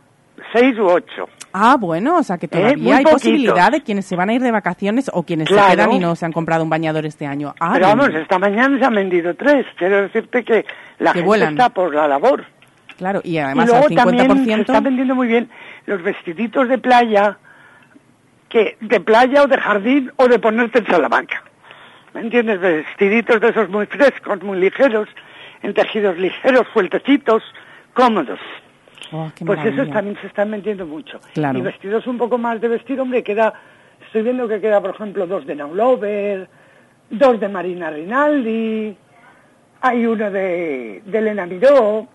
seis u ocho. Ah, bueno, o sea que Eh, muy todavía hay posibilidad de quienes se van a ir de vacaciones o quienes Claro. se quedan y no se han comprado un bañador este año. Ah, Pero bien. vamos, esta mañana se han vendido tres. Quiero decirte que la Que gente vuelan. está por la labor. Claro, y Y además luego al también se 50%. están vendiendo muy bien los vestiditos de playa, que de playa o de jardín o de ponerte en Salamanca. ¿Me entiendes? Vestiditos de esos muy frescos, muy ligeros, en tejidos ligeros, sueltecitos, cómodos. Oh, Pues esos también se están vendiendo mucho. Claro. Y vestidos un poco más de vestir, hombre, queda, estoy viendo que queda, por ejemplo, dos de Now Lover, dos de Marina Rinaldi, hay uno de, de Elena Miró, O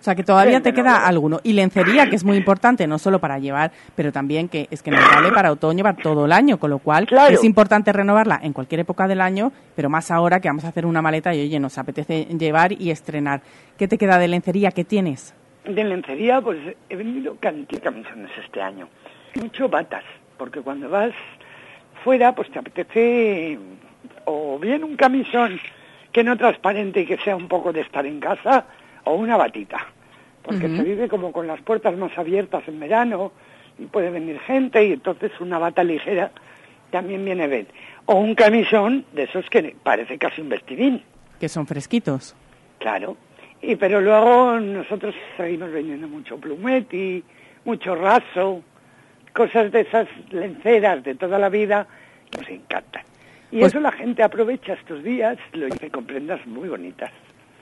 sea que todavía te queda alguno. Y lencería, que es muy importante, no solo para llevar, pero también que es que nos vale para otoño, para todo el año, con lo cual Claro. es importante renovarla en cualquier época del año, pero más ahora que vamos a hacer una maleta y oye, nos apetece llevar y estrenar. ¿Qué te queda de lencería? ¿Qué tienes? De lencería, pues he vendido cantidad de camisones este año. Mucho batas, porque cuando vas fuera, pues te apetece o bien un camisón que no transparente y que sea un poco de estar en casa, o una batita. Porque se vive como con las puertas más abiertas en verano, y puede venir gente, y entonces una bata ligera también viene bien. O un camisón de esos que parece casi un vestidín. Que son fresquitos. Claro. Y pero luego nosotros seguimos vendiendo mucho plumetti, mucho raso, cosas de esas lenceras de toda la vida que nos encantan. Y Pues- eso la gente aprovecha estos días, lo hace con prendas muy bonitas.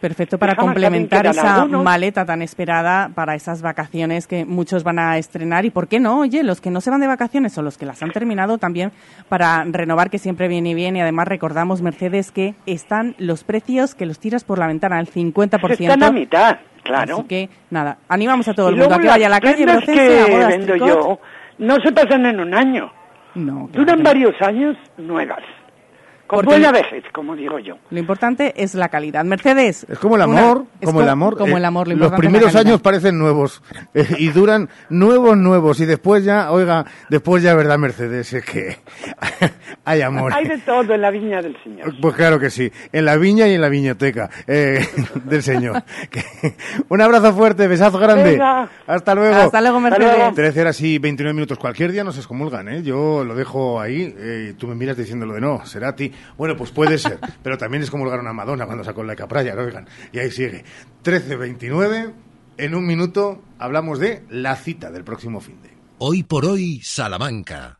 Perfecto para complementar esa algunos. maleta tan esperada para esas vacaciones que muchos van a estrenar. Y por qué no, oye, los que no se van de vacaciones o los que las han terminado también para renovar, que siempre viene bien. Y además recordamos, Mercedes, que están los precios que los tiras por la ventana al 50%. Están a mitad, claro. Así que nada, animamos a todo el mundo a que vaya a la calle, a que vendo yo no se pasan en un año. No, claro Duran no. varios años nuevas. Porque- buena vejez, como digo yo. Lo importante es la calidad. Mercedes. Es como el amor, como el amor. Como eh, el amor, lo los primeros años parecen nuevos eh, y duran nuevos, nuevos. Y después ya, oiga, después ya, ¿verdad, Mercedes? Es que hay amor. Hay de todo en la viña del Señor. Pues claro que sí, en la viña y en la viñoteca eh, del Señor. Un abrazo fuerte, besazo grande. Venga. Hasta luego. Hasta luego, Mercedes. 13 horas y 29 minutos. Cualquier día nos excomulgan, ¿eh? Yo lo dejo ahí eh, y tú me miras diciéndolo de no, será a ti. Bueno, pues puede ser, pero también excomulgaron a Madonna cuando sacó la capraya, ¿no? oigan. Y ahí sigue. 13.29, en un minuto hablamos de la cita del próximo fin de. Hoy por hoy, Salamanca.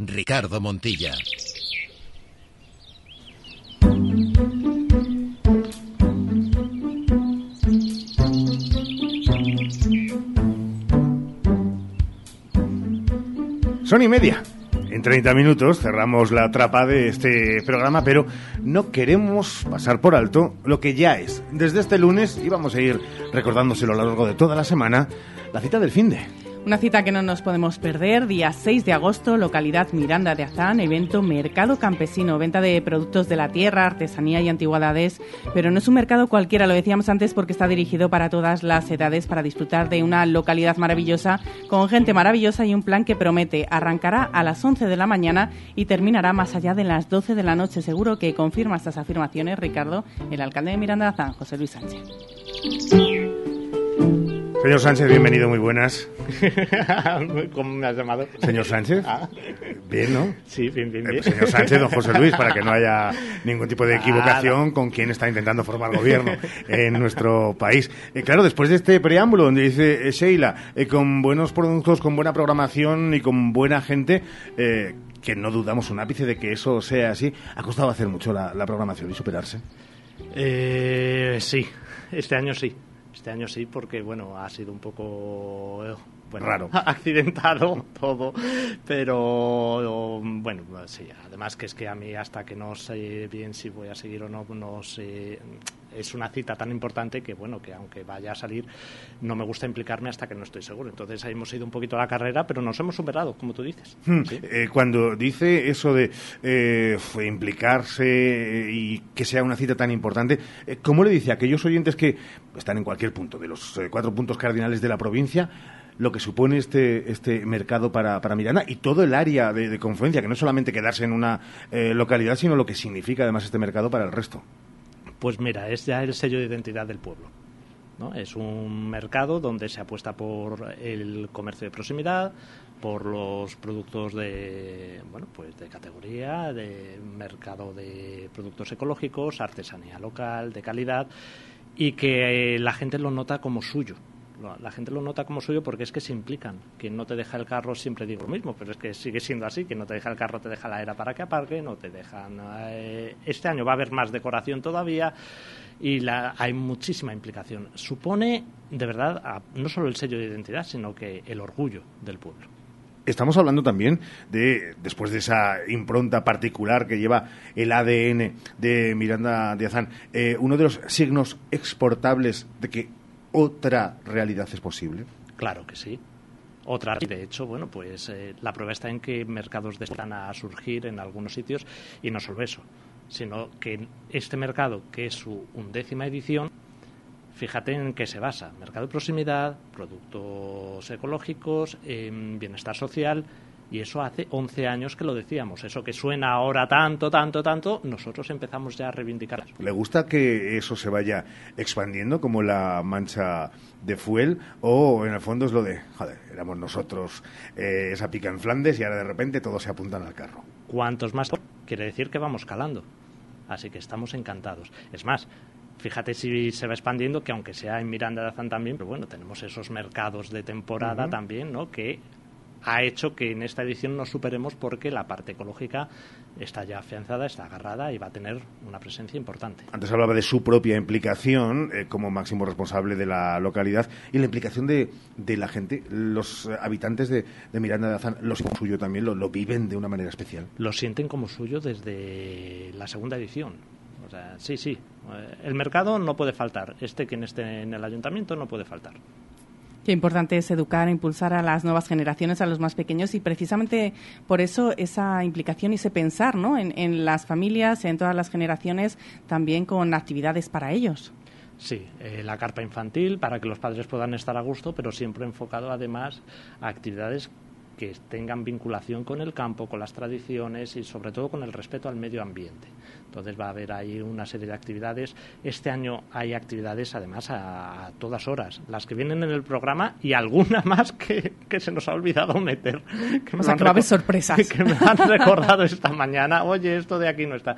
Ricardo Montilla. Son y media. En 30 minutos cerramos la trapa de este programa, pero no queremos pasar por alto lo que ya es. Desde este lunes, y vamos a ir recordándoselo a lo largo de toda la semana, la cita del fin de. Una cita que no nos podemos perder, día 6 de agosto, localidad Miranda de Azán, evento Mercado Campesino, venta de productos de la tierra, artesanía y antigüedades, pero no es un mercado cualquiera, lo decíamos antes, porque está dirigido para todas las edades, para disfrutar de una localidad maravillosa, con gente maravillosa y un plan que promete. Arrancará a las 11 de la mañana y terminará más allá de las 12 de la noche. Seguro que confirma estas afirmaciones, Ricardo, el alcalde de Miranda de Azán, José Luis Sánchez. Señor Sánchez, bienvenido, muy buenas. ¿Cómo me has llamado? Señor Sánchez. Ah. Bien, ¿no? Sí, bien, bien, Eh, bien. señor Sánchez, don José Luis, para que no haya ningún tipo de equivocación con quien está intentando formar gobierno en nuestro país. Eh, claro, después de este preámbulo donde dice eh, Sheila, eh, con buenos productos, con buena programación y con buena gente, eh, que no dudamos un ápice de que eso sea así, ha costado hacer mucho la, la programación y superarse. Eh, sí, este año sí. Este año sí, porque bueno, ha sido un poco eh, bueno, Raro. accidentado todo, pero bueno, sí. Además que es que a mí hasta que no sé bien si voy a seguir o no, no sé. Es una cita tan importante que bueno, que aunque vaya a salir, no me gusta implicarme hasta que no estoy seguro. Entonces ahí hemos ido un poquito a la carrera, pero nos hemos superado, como tú dices. Hmm, Sí. eh, cuando dice eso de eh, implicarse eh, y que sea una cita tan importante, eh, ¿cómo le dice a aquellos oyentes que están en cualquier punto de los cuatro puntos cardinales de la provincia lo que supone este, este mercado para, para Miranda y todo el área de, de confluencia, que no es solamente quedarse en una eh, localidad, sino lo que significa además este mercado para el resto? Pues mira, es ya el sello de identidad del pueblo. ¿no? Es un mercado donde se apuesta por el comercio de proximidad, por los productos de, bueno, pues de categoría, de mercado de productos ecológicos, artesanía local, de calidad, y que eh, la gente lo nota como suyo. La gente lo nota como suyo porque es que se implican. Quien no te deja el carro, siempre digo lo mismo, pero es que sigue siendo así. Quien no te deja el carro, te deja la era para que aparque, no te dejan. eh, este año va a haber más decoración todavía y la, hay muchísima implicación. Supone, de verdad, a- no solo el sello de identidad, sino que el orgullo del pueblo. Estamos hablando también de, después de esa impronta particular que lleva el ADN de Miranda de Azán, eh, uno de los signos exportables de que otra realidad es posible. Claro que sí. Otra, de hecho, bueno, pues eh, la prueba está en que mercados están a surgir en algunos sitios y no solo eso, sino que este mercado, que es su undécima edición, fíjate en qué se basa. Mercado de proximidad, productos ecológicos, em, bienestar social, y eso hace 11 años que lo decíamos. Eso que suena ahora tanto, tanto, tanto, nosotros empezamos ya a reivindicar. ¿Le gusta que eso se vaya expandiendo como la mancha de fuel? ¿O en el fondo es lo de, joder, éramos nosotros eh, esa pica en Flandes y ahora de repente todos se apuntan al carro? Cuantos más quiere decir que vamos calando. Así que estamos encantados. Es más, fíjate si se va expandiendo, que aunque sea en Miranda de Azán también, pero bueno, tenemos esos mercados de temporada también, ¿no? Que ha hecho que en esta edición nos superemos porque la parte ecológica está ya afianzada, está agarrada y va a tener una presencia importante. Antes hablaba de su propia implicación eh, como máximo responsable de la localidad y la implicación de, de la gente. Los habitantes de, de Miranda de Azán, los suyo también, lo, lo viven de una manera especial. Lo sienten como suyo desde la segunda edición. O sea, sí, sí. eh, El mercado no puede faltar. Este quien esté en el ayuntamiento no puede faltar. Qué importante es educar impulsar a las nuevas generaciones, a los más pequeños y precisamente por eso esa implicación y ese pensar ¿no? en, en las familias, en todas las generaciones, también con actividades para ellos. Sí, eh, la carpa infantil para que los padres puedan estar a gusto, pero siempre enfocado además a actividades que tengan vinculación con el campo, con las tradiciones y sobre todo con el respeto al medio ambiente. Entonces va a haber ahí una serie de actividades. Este año hay actividades además a, a todas horas, las que vienen en el programa y alguna más que, que se nos ha olvidado meter. Que me O sea, lo han sorpresas. Que me han recordado esta mañana, oye, esto de aquí no está.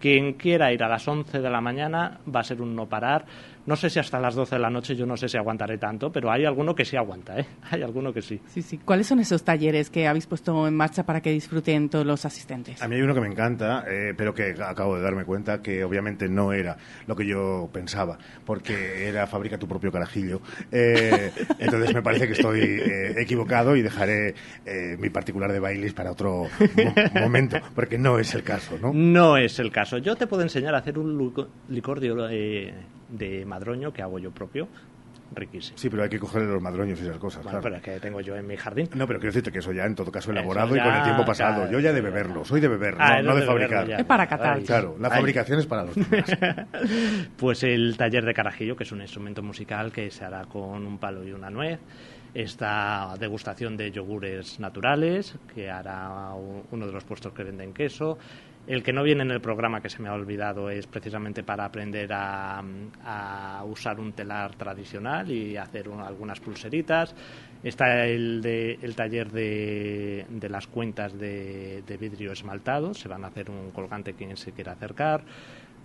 Quien quiera ir a las 11 de la mañana va a ser un no parar. No sé si hasta las 12 de la noche, yo no sé si aguantaré tanto, pero hay alguno que sí aguanta, ¿eh? Hay alguno que sí. Sí, sí. ¿Cuáles son esos talleres que habéis puesto en marcha para que disfruten todos los asistentes? A mí hay uno que me encanta, eh, pero que acabo de darme cuenta que obviamente no era lo que yo pensaba, porque era fabrica tu propio carajillo. Eh, entonces me parece que estoy eh, equivocado y dejaré eh, mi particular de bailes para otro mo- momento, porque no es el caso, ¿no? No es el caso. Yo te puedo enseñar a hacer un luco- licor de, eh, de madroño que hago yo propio. Riquísimo. Sí, pero hay que cogerle los madroños y esas cosas, Bueno, claro. pero es que tengo yo en mi jardín. No, pero quiero decirte que eso ya en todo caso elaborado y con el tiempo pasado. claro, yo ya de beberlo, soy de beber, Ah, no, de, de fabricar. ya. Es para catar. Claro, la Ay. fabricación es para los demás. Pues el taller de carajillo, que es un instrumento musical que se hará con un palo y una nuez. Esta degustación de yogures naturales, que hará uno de los puestos que venden queso. El que no viene en el programa, que se me ha olvidado, es precisamente para aprender a, usar un telar tradicional y hacer un- algunas pulseritas. Está el, de, el taller de, de las cuentas de, de vidrio esmaltado. Se van a hacer un colgante quien se quiera acercar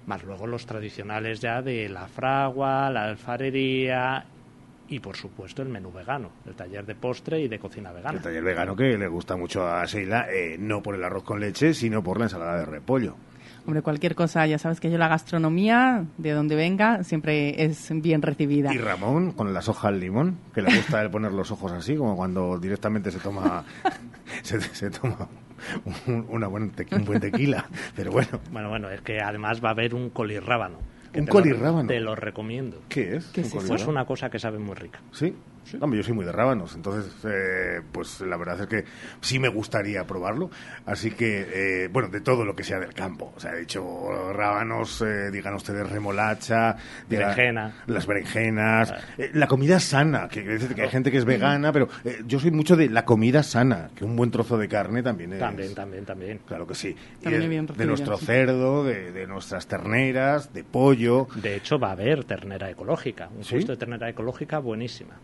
más luego los tradicionales ya de la fragua, la alfarería y por supuesto el menú vegano, el taller de postre y de cocina vegana. El taller vegano que le gusta mucho a Sheila, eh, no por el arroz con leche, sino por la ensalada de repollo. Hombre, cualquier cosa, ya sabes que yo la gastronomía, de donde venga, siempre es bien recibida. Y Ramón, con las hojas al limón, que le gusta él poner los ojos así, como cuando directamente se toma se, se toma un, una buen tequi- un buen tequila. Pero bueno, Bueno, bueno, es que además va a haber un colirrábano. Que ¿Un te lo- colirrábano? Te lo recomiendo. ¿qué es? ¿Qué ¿Un es eso? Pues una cosa que sabe muy rica. ¿Sí? Hombre, yo soy muy de rábanos, entonces, eh, pues la verdad es que sí me gustaría probarlo. Así que, eh, bueno, de todo lo que sea del campo. O sea, he dicho rábanos, eh, digan ustedes remolacha, Berenjena. las berenjenas, eh, la comida sana, que, que hay gente que es vegana, pero eh, yo soy mucho de la comida sana, que un buen trozo de carne también es. También, también, también. Claro que sí. Y También de, bien de nuestro sí. cerdo, de, de nuestras terneras, de pollo. De hecho, va a haber ternera ecológica. Un ¿Sí? puesto de ternera ecológica buenísima.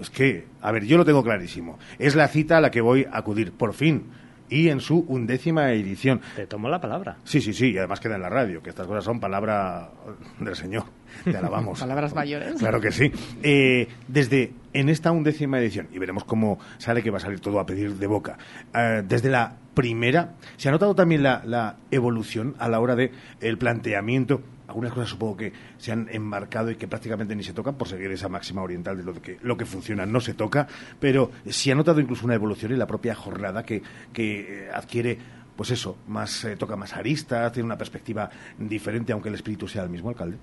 Es que, a ver, yo lo tengo clarísimo. Es la cita a la que voy a acudir, por fin. Y en su undécima edición. Te tomo la palabra. Sí, sí, sí, y además queda en la radio, que estas cosas son palabra del Señor. Te alabamos. Palabras mayores. Claro que sí. Eh, desde en esta undécima edición, y veremos cómo sale que va a salir todo a pedir de boca, eh, desde la primera, se ha notado también la, la evolución a la hora de el planteamiento. Algunas cosas supongo que se han enmarcado y que prácticamente ni se tocan por seguir esa máxima oriental de lo que lo que funciona no se toca, pero se ha notado incluso una evolución en la propia jornada que, que eh, adquiere pues eso, más eh, toca más aristas, tiene una perspectiva diferente, aunque el espíritu sea el mismo, alcalde.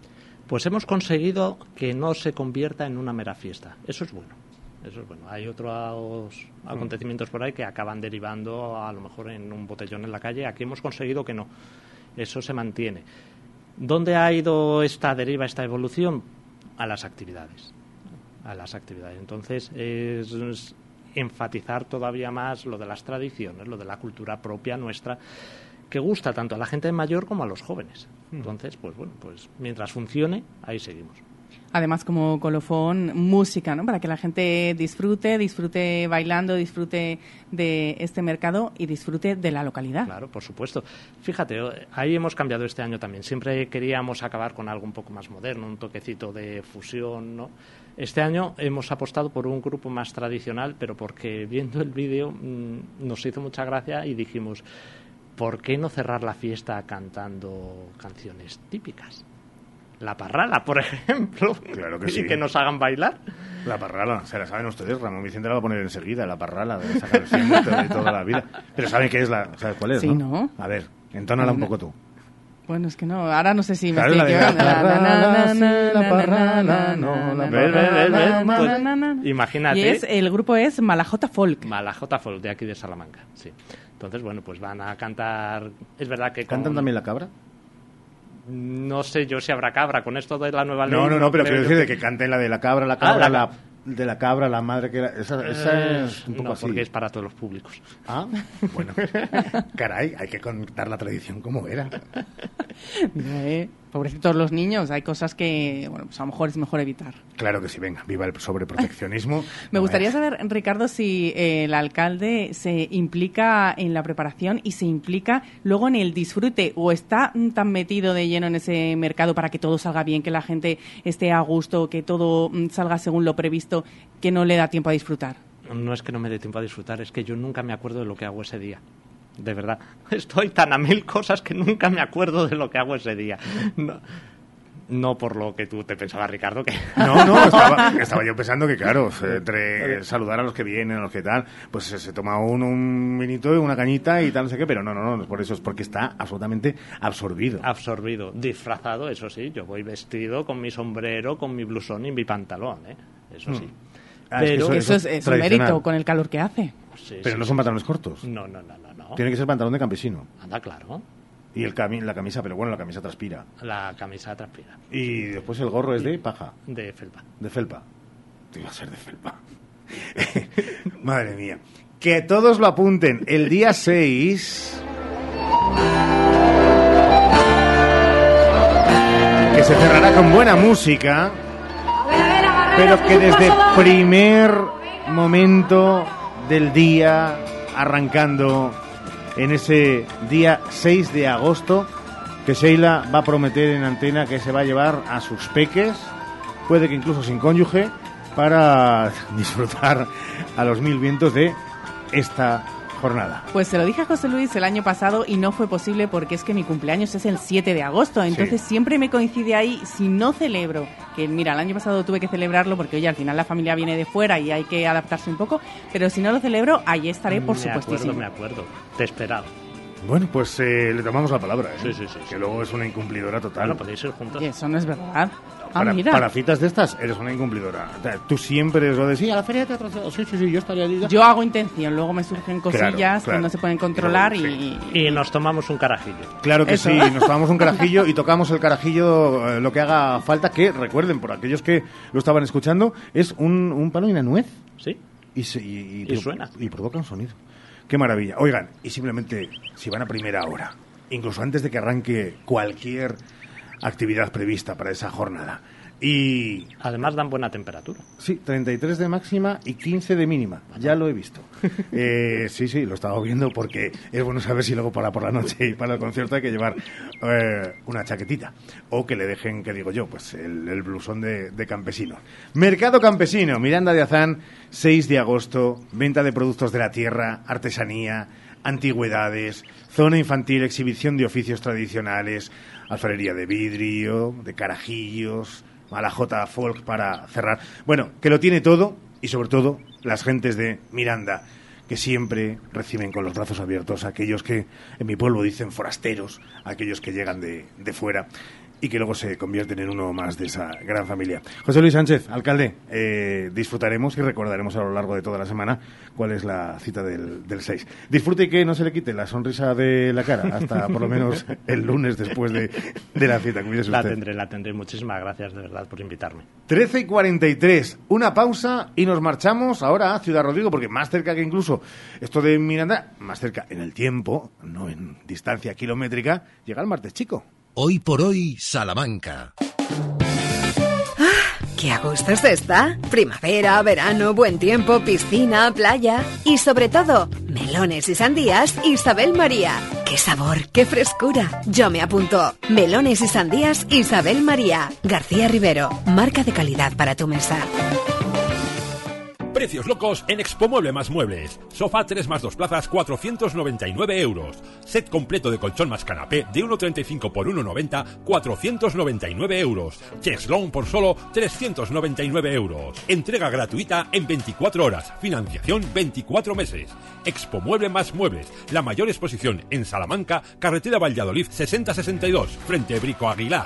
Pues hemos conseguido que no se convierta en una mera fiesta. Eso es bueno. Eso es bueno. Hay otros acontecimientos por ahí que acaban derivando a lo mejor en un botellón en la calle. Aquí hemos conseguido que no. Eso se mantiene. ¿Dónde ha ido esta deriva, esta evolución? A las actividades. A las actividades. Entonces, es, es enfatizar todavía más lo de las tradiciones, lo de la cultura propia nuestra, que gusta tanto a la gente mayor como a los jóvenes. Entonces, pues bueno, pues mientras funcione, ahí seguimos. Además, como colofón, música, ¿no? Para que la gente disfrute, disfrute bailando, disfrute de este mercado y disfrute de la localidad. Claro, por supuesto. Fíjate, eh, ahí hemos cambiado este año también. Siempre queríamos acabar con algo un poco más moderno, un toquecito de fusión, ¿no? Este año hemos apostado por un grupo más tradicional, pero porque viendo el vídeo mm, nos hizo mucha gracia y dijimos, ¿por qué no cerrar la fiesta cantando canciones típicas? La parrala, por ejemplo. Claro que y sí. que nos hagan bailar. La parrala, se la saben ustedes, Ramón Vicente la va a poner enseguida, la parrala, de esa canción de, toda la vida. Pero ¿saben qué es la, sabes cuál es, Sí, no? ¿no? A ver, entónala un poco tú. Bueno, es que no, ahora no sé si me estoy la de la equivocando. parrala, la parrala, no, la na. imagínate. Y es, el grupo es Malajota Folk. Malajota Folk, de aquí de Salamanca, sí. Entonces, bueno, pues van a cantar... Es verdad que... ¿Cantan con- también la cabra? No sé yo si habrá cabra con esto de la nueva ley. No, no, no, pero quiero decir de que canten la de la cabra, la cabra, Ah, la- la, de la cabra, la madre que era... Esa, esa Eh, es un poco no, así. porque es para todos los públicos. Ah, bueno. Caray, hay que contar la tradición como era. Pobrecitos los niños, hay cosas que, bueno, pues a lo mejor es mejor evitar. Claro que sí, venga, viva el sobreproteccionismo. Me No gustaría saber, Ricardo, si eh, el alcalde se implica en la preparación y se implica luego en el disfrute o está mm, tan metido de lleno en ese mercado para que todo salga bien, que la gente esté a gusto, que todo mm, salga según lo previsto, que no le da tiempo a disfrutar. No es que no me dé tiempo a disfrutar, es que yo nunca me acuerdo de lo que hago ese día. De verdad. Estoy tan a mil cosas que nunca me acuerdo de lo que hago ese día. No, no por lo que tú te pensabas, Ricardo, que... No, no, estaba, estaba yo pensando que, claro, entre saludar a los que vienen, a los que tal, pues se, se toma uno un vinito y una cañita y tal, no sé qué, pero no, no, no, no es por eso, es porque está absolutamente absorbido. Absorbido, disfrazado, eso sí. Yo voy vestido con mi sombrero, con mi blusón y mi pantalón, ¿eh? Eso sí. Ah, es que Pero Eso es, es un mérito con el calor que hace. Sí, Pero sí, no sí. son pantalones cortos. No, no, no, no. No. Tiene que ser pantalón de campesino. Anda, claro. Y el cami- la camisa, pero bueno, la camisa transpira. La camisa transpira. Y después el gorro es de paja, De felpa. de felpa. Te iba a ser de felpa. Madre mía. Que todos lo apunten. El día 6... Que se cerrará con buena música. Pero que desde primer momento del día, arrancando en ese día 6 de agosto, que Sheila va a prometer en antena que se va a llevar a sus peques, puede que incluso sin cónyuge, para disfrutar a los mil vientos de esta jornada. Pues se lo dije a José Luis el año pasado y no fue posible porque es que mi cumpleaños es el 7 de agosto, entonces siempre me coincide ahí si no celebro, que mira, el año pasado tuve que celebrarlo porque oye, al final la familia viene de fuera y hay que adaptarse un poco, pero si no lo celebro, ahí estaré por acuerdo, me acuerdo. Te he esperado. Bueno, pues eh, le tomamos la palabra, ¿eh? Sí, sí, sí, Que luego es una incumplidora total. Bueno, podéis ir juntos. Y eso no es verdad. Ah, para, mira. para citas de estas, eres una incumplidora. O sea, Tú siempre lo decís, sí, a la feria de teatro, sí, sí, sí, yo estaría allí. Yo hago intención, luego me surgen cosillas Claro, que no se pueden controlar y... Y nos tomamos un carajillo. Claro que Eso. sí, nos tomamos un carajillo y tocamos el carajillo eh, lo que haga falta, que recuerden, por aquellos que lo estaban escuchando, es un, un palo y una nuez. Sí. Y, se- y, Y suena. Y provoca un sonido. Qué maravilla. Oigan, y simplemente, si van a primera hora, incluso antes de que arranque cualquier actividad prevista para esa jornada, y Además dan buena temperatura. Sí, 33 de máxima y 15 de mínima. Ya lo he visto. Eh, sí, sí, lo estaba viendo porque es bueno saber si luego para por la noche y para el concierto hay que llevar eh, una chaquetita. O que le dejen, que digo yo, pues el, el blusón de, de campesino. Mercado Campesino, Miranda de Azán, 6 de agosto, venta de productos de la tierra, artesanía, antigüedades, zona infantil, exhibición de oficios tradicionales, alfarería de vidrio, de carajillos, malajota folk para cerrar. Bueno, que lo tiene todo y sobre todo las gentes de Miranda que siempre reciben con los brazos abiertos a aquellos que en mi pueblo dicen forasteros, a aquellos que llegan de, de fuera y que luego se convierten en uno más de esa gran familia. José Luis Sánchez, alcalde, eh, disfrutaremos y recordaremos a lo largo de toda la semana cuál es la cita del, del 6. Disfrute y que no se le quite la sonrisa de la cara hasta por lo menos el lunes después de, de la cita. Cuídese La usted. tendré, la tendré. Muchísimas gracias de verdad por invitarme. 13 y 43, una pausa y nos marchamos ahora a Ciudad Rodrigo, porque más cerca que incluso esto de Miranda, más cerca en el tiempo, no en distancia kilométrica, llega el martes chico. Hoy por hoy, Salamanca. ¡Qué a gusto está! Primavera, verano, buen tiempo, piscina, playa y sobre todo, melones y sandías Isabel María. ¡Qué sabor, qué frescura! Yo me apunto. Melones y sandías Isabel María. García Rivero, marca de calidad para tu mesa. Precios locos en Expo Mueble más Muebles. Sofá 3 más 2 plazas, 499 euros. Set completo de colchón más canapé de 1,35 por 1,90, 499 euros. Cheslong por solo 399 euros. Entrega gratuita en 24 horas. Financiación 24 meses. Expo Mueble más Muebles. La mayor exposición en Salamanca, carretera Valladolid 6062, frente Brico Aguilar.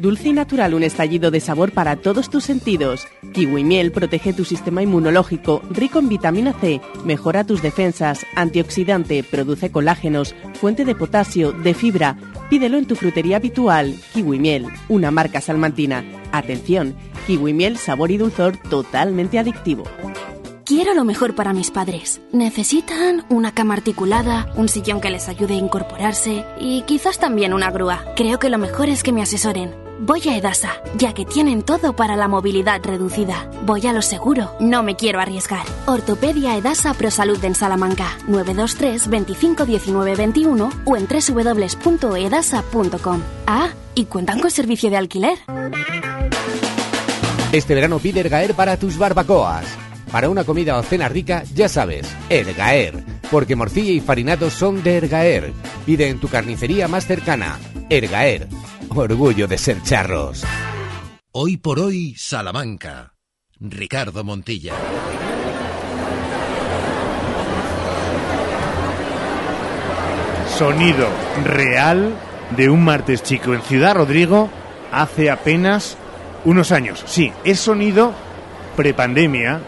Dulce y natural, un estallido de sabor para todos tus sentidos. Kiwi miel protege tu sistema inmunológico, rico en vitamina C, mejora tus defensas, antioxidante, produce colágenos, fuente de potasio, de fibra. Pídelo en tu frutería habitual. Kiwi miel, una marca salmantina. Atención, kiwi miel, sabor y dulzor totalmente adictivo. Quiero lo mejor para mis padres. Necesitan una cama articulada, un sillón que les ayude a incorporarse y quizás también una grúa. Creo que lo mejor es que me asesoren. Voy a Edasa, ya que tienen todo para la movilidad reducida. Voy a lo seguro, no me quiero arriesgar. Ortopedia Edasa ProSalud en Salamanca, 923 25 19 21 o en www.edasa.com. Ah, y cuentan con servicio de alquiler. Este verano pide Ergaer para tus barbacoas. Para una comida o cena rica, ya sabes, Ergaer. Porque morcilla y farinado son de Ergaer. Pide en tu carnicería más cercana. Ergaer. Orgullo de ser charros. Hoy por hoy, Salamanca. Ricardo Montilla. Sonido real de un martes chico en Ciudad Rodrigo hace apenas unos años. Sí, es sonido prepandemia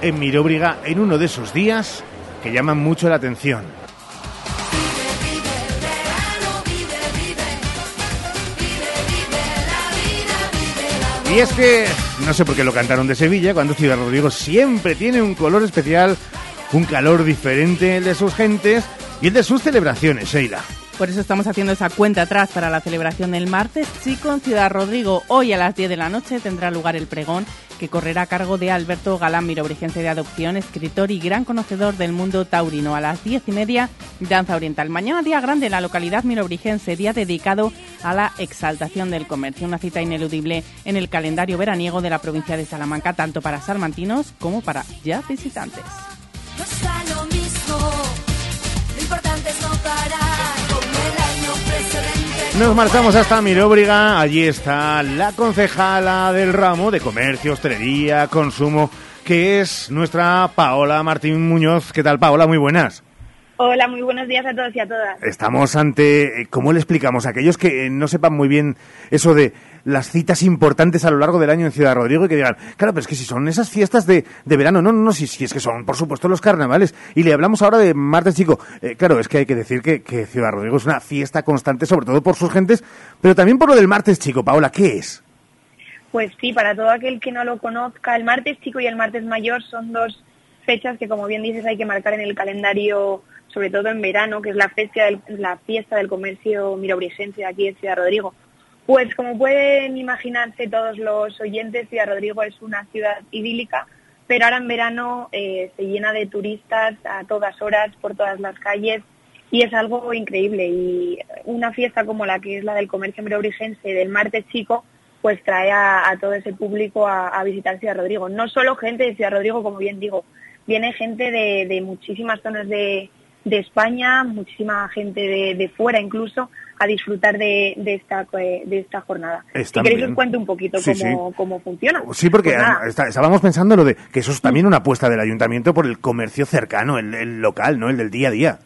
en Miróbriga en uno de esos días que llaman mucho la atención. Y es que, no sé por qué lo cantaron de Sevilla, cuando Ciudad Rodrigo siempre tiene un color especial, un calor diferente el de sus gentes y el de sus celebraciones, Sheila. Por eso estamos haciendo esa cuenta atrás para la celebración del martes. Chico en Ciudad Rodrigo, hoy a las 10 de la noche tendrá lugar el pregón que correrá a cargo de Alberto Galán, mirobrigense de adopción, escritor y gran conocedor del mundo taurino. A las diez y media, danza oriental. Mañana día grande en la localidad mirobrigense, día dedicado a la exaltación del comercio. Una cita ineludible en el calendario veraniego de la provincia de Salamanca, tanto para salmantinos como para ya visitantes. Nos marchamos hasta Miróbriga, allí está la concejala del ramo de comercio, hostelería, consumo, que es nuestra Paola Martín Muñoz. ¿Qué tal, Paola? Muy buenas. Hola, muy buenos días a todos y a todas. Estamos ante, eh, ¿cómo le explicamos a aquellos que no sepan muy bien eso de las citas importantes a lo largo del año en Ciudad Rodrigo y que digan, claro, pero es que si son esas fiestas de, de verano, no, no, no, si, es que son, por supuesto, los carnavales. Y le hablamos ahora de Martes Chico. Eh, claro, es que hay que decir que, que Ciudad Rodrigo es una fiesta constante, sobre todo por sus gentes, pero también por lo del Martes Chico. Paola, ¿qué es? Pues sí, para todo aquel que no lo conozca, el martes chico y el martes mayor son dos fechas que, como bien dices, hay que marcar en el calendario sobre todo en verano, que es la, fecha del, la fiesta del comercio mirobrigense de aquí en Ciudad Rodrigo. Pues como pueden imaginarse todos los oyentes, Ciudad Rodrigo es una ciudad idílica, pero ahora en verano eh, se llena de turistas a todas horas por todas las calles y es algo increíble. Y una fiesta como la que es la del comercio mirobrigense del martes chico, pues trae a, todo ese público a, visitar Ciudad Rodrigo. No solo gente de Ciudad Rodrigo, como bien digo, viene gente de, muchísimas zonas de, España, muchísima gente de fuera incluso, a disfrutar de, de, esta, de esta jornada. Está si queréis bien. os cuento un poquito Sí, cómo, cómo funciona. Sí, porque Pues está- estábamos pensando lo de que eso es también una apuesta del ayuntamiento por el comercio cercano, el, el local, ¿no? El del día a día.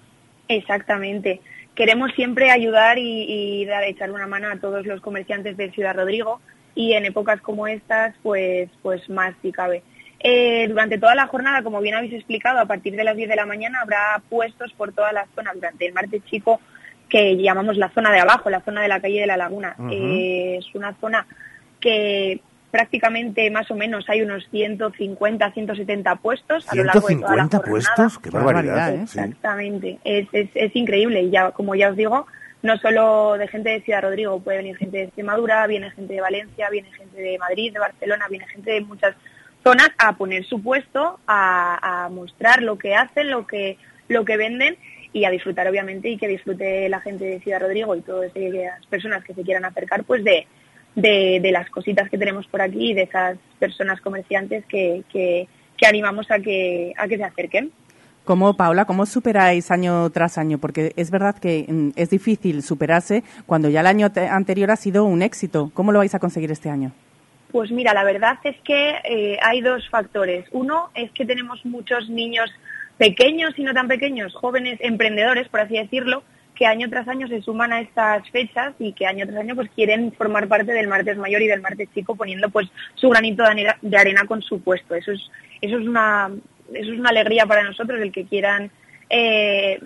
Exactamente. Queremos siempre ayudar y, y dar, echar una mano a todos los comerciantes de Ciudad Rodrigo y en épocas como estas, pues, pues más si cabe. Eh, durante toda la jornada, como bien habéis explicado, a partir de las 10 de la mañana habrá puestos por todas las zonas durante el martes chico que llamamos la zona de abajo, la zona de la calle de la Laguna. Eh, es una zona que prácticamente más o menos hay unos 150, 170 puestos a lo largo de toda la 150 puestos, qué barbaridad. sí. Exactamente, es, es, es increíble y ya, como ya os digo, no solo de gente de Ciudad Rodrigo, puede venir gente de Extremadura, viene gente de Valencia, viene gente de Madrid, de Barcelona, viene gente de muchas zonas a poner su puesto, a, a mostrar lo que hacen, lo que, lo que venden y a disfrutar obviamente y que disfrute la gente de Ciudad Rodrigo y todas aquellas personas que se quieran acercar pues de, de, de las cositas que tenemos por aquí y de esas personas comerciantes que, que, que animamos a que, a que se acerquen. ¿Cómo, Paula, cómo superáis año tras año? Porque es verdad que mm, es difícil superarse cuando ya el año te- anterior ha sido un éxito. ¿Cómo lo vais a conseguir este año? Pues mira, la verdad es que eh, hay dos factores. Uno es que tenemos muchos niños pequeños y no tan pequeños, jóvenes emprendedores, por así decirlo, que año tras año se suman a estas fechas y que año tras año pues quieren formar parte del martes mayor y del martes chico poniendo pues su granito de arena, con su puesto. Eso es, eso es una, eso es una alegría para nosotros el que quieran eh,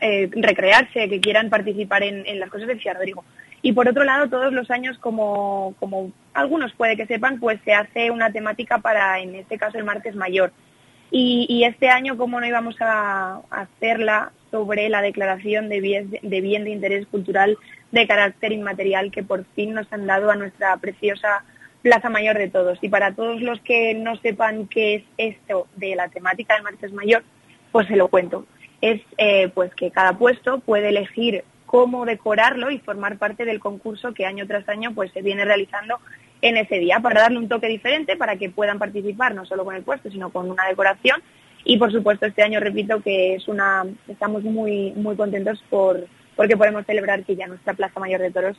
eh, recrearse, que quieran participar en, las cosas de Rodrigo. Y por otro lado, todos los años, como, como algunos puede que sepan, pues se hace una temática para, en este caso, el martes mayor. Y, este año, como no íbamos a, a hacerla sobre la declaración de bien, de bien de interés cultural de carácter inmaterial que por fin nos han dado a nuestra preciosa Plaza Mayor de Todos. Y para todos los que no sepan qué es esto de la temática del martes mayor, pues se lo cuento. Es eh, pues que cada puesto puede elegir cómo decorarlo y formar parte del concurso que año tras año pues se viene realizando en ese día para darle un toque diferente para que puedan participar no solo con el puesto sino con una decoración. Y por supuesto este año repito que es una estamos muy muy contentos por porque podemos celebrar que ya nuestra Plaza Mayor de Toros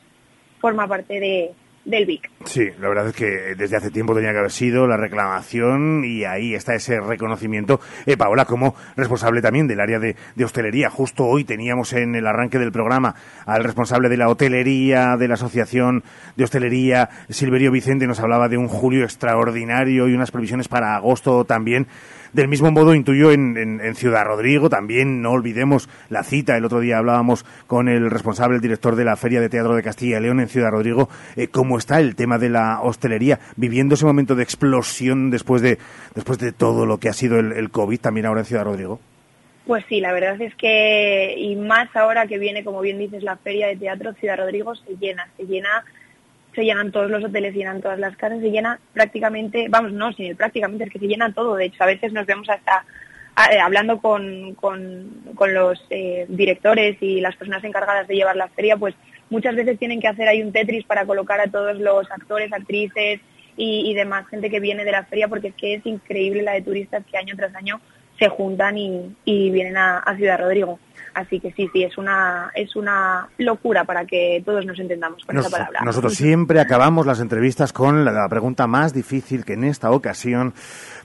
forma parte de, del. Sí, la verdad es que desde hace tiempo tenía que haber sido la reclamación y ahí está ese reconocimiento. Eh, Paola, como responsable también del área de, de, hostelería, justo hoy teníamos en el arranque del programa al responsable de la hotelería, de la Asociación de Hostelería, Silverio Vicente, nos hablaba de un julio extraordinario y unas previsiones para agosto también. Del mismo modo, intuyo en, en, en, Ciudad Rodrigo, también no olvidemos la cita. El otro día hablábamos con el responsable, el director de la Feria de Teatro de Castilla y León en Ciudad Rodrigo, eh, cómo está el tema de la hostelería, viviendo ese momento de explosión después de, después de todo lo que ha sido el, el COVID también ahora en Ciudad Rodrigo. Pues sí, la verdad es que, y más ahora que viene, como bien dices, la Feria de Teatro, Ciudad Rodrigo se llena, se llena se llenan todos los hoteles, se llenan todas las casas, se llena prácticamente, vamos, no, sin el prácticamente, es que se llena todo. De hecho, a veces nos vemos hasta eh, hablando con, con, los eh, directores y las personas encargadas de llevar la feria, pues muchas veces tienen que hacer ahí un Tetris para colocar a todos los actores, actrices y, demás gente que viene de la feria, porque es que es increíble la de turistas que año tras año se juntan y, vienen a Ciudad Rodrigo. Así que sí, sí, es una, es una locura para que todos nos entendamos con Nos, esa palabra. Nosotros siempre acabamos las entrevistas con la, la, pregunta más difícil que en esta ocasión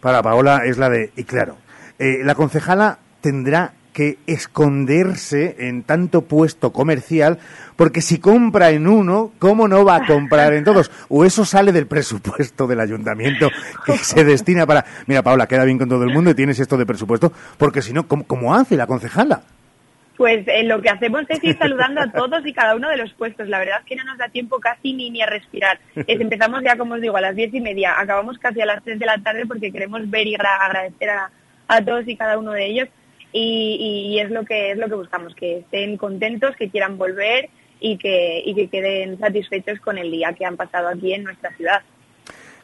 para Paola es la de, y claro, eh, la concejala tendrá que esconderse en tanto puesto comercial, porque si compra en uno, ¿cómo no va a comprar en todos? O eso sale del presupuesto del ayuntamiento que se destina para... Mira, Paola, queda bien con todo el mundo y tienes esto de presupuesto, porque si no, ¿cómo, cómo hace la concejala? Pues eh, lo que hacemos es ir saludando a todos y cada uno de los puestos. La verdad es que no nos da tiempo casi ni, ni a respirar. Es, empezamos ya, como os digo, a las diez y media. Acabamos casi a las tres de la tarde porque queremos ver y agradecer a, a todos y cada uno de ellos. Y, y, y, es lo que es lo que buscamos, que estén contentos, que quieran volver y que, y que queden satisfechos con el día que han pasado aquí en nuestra ciudad.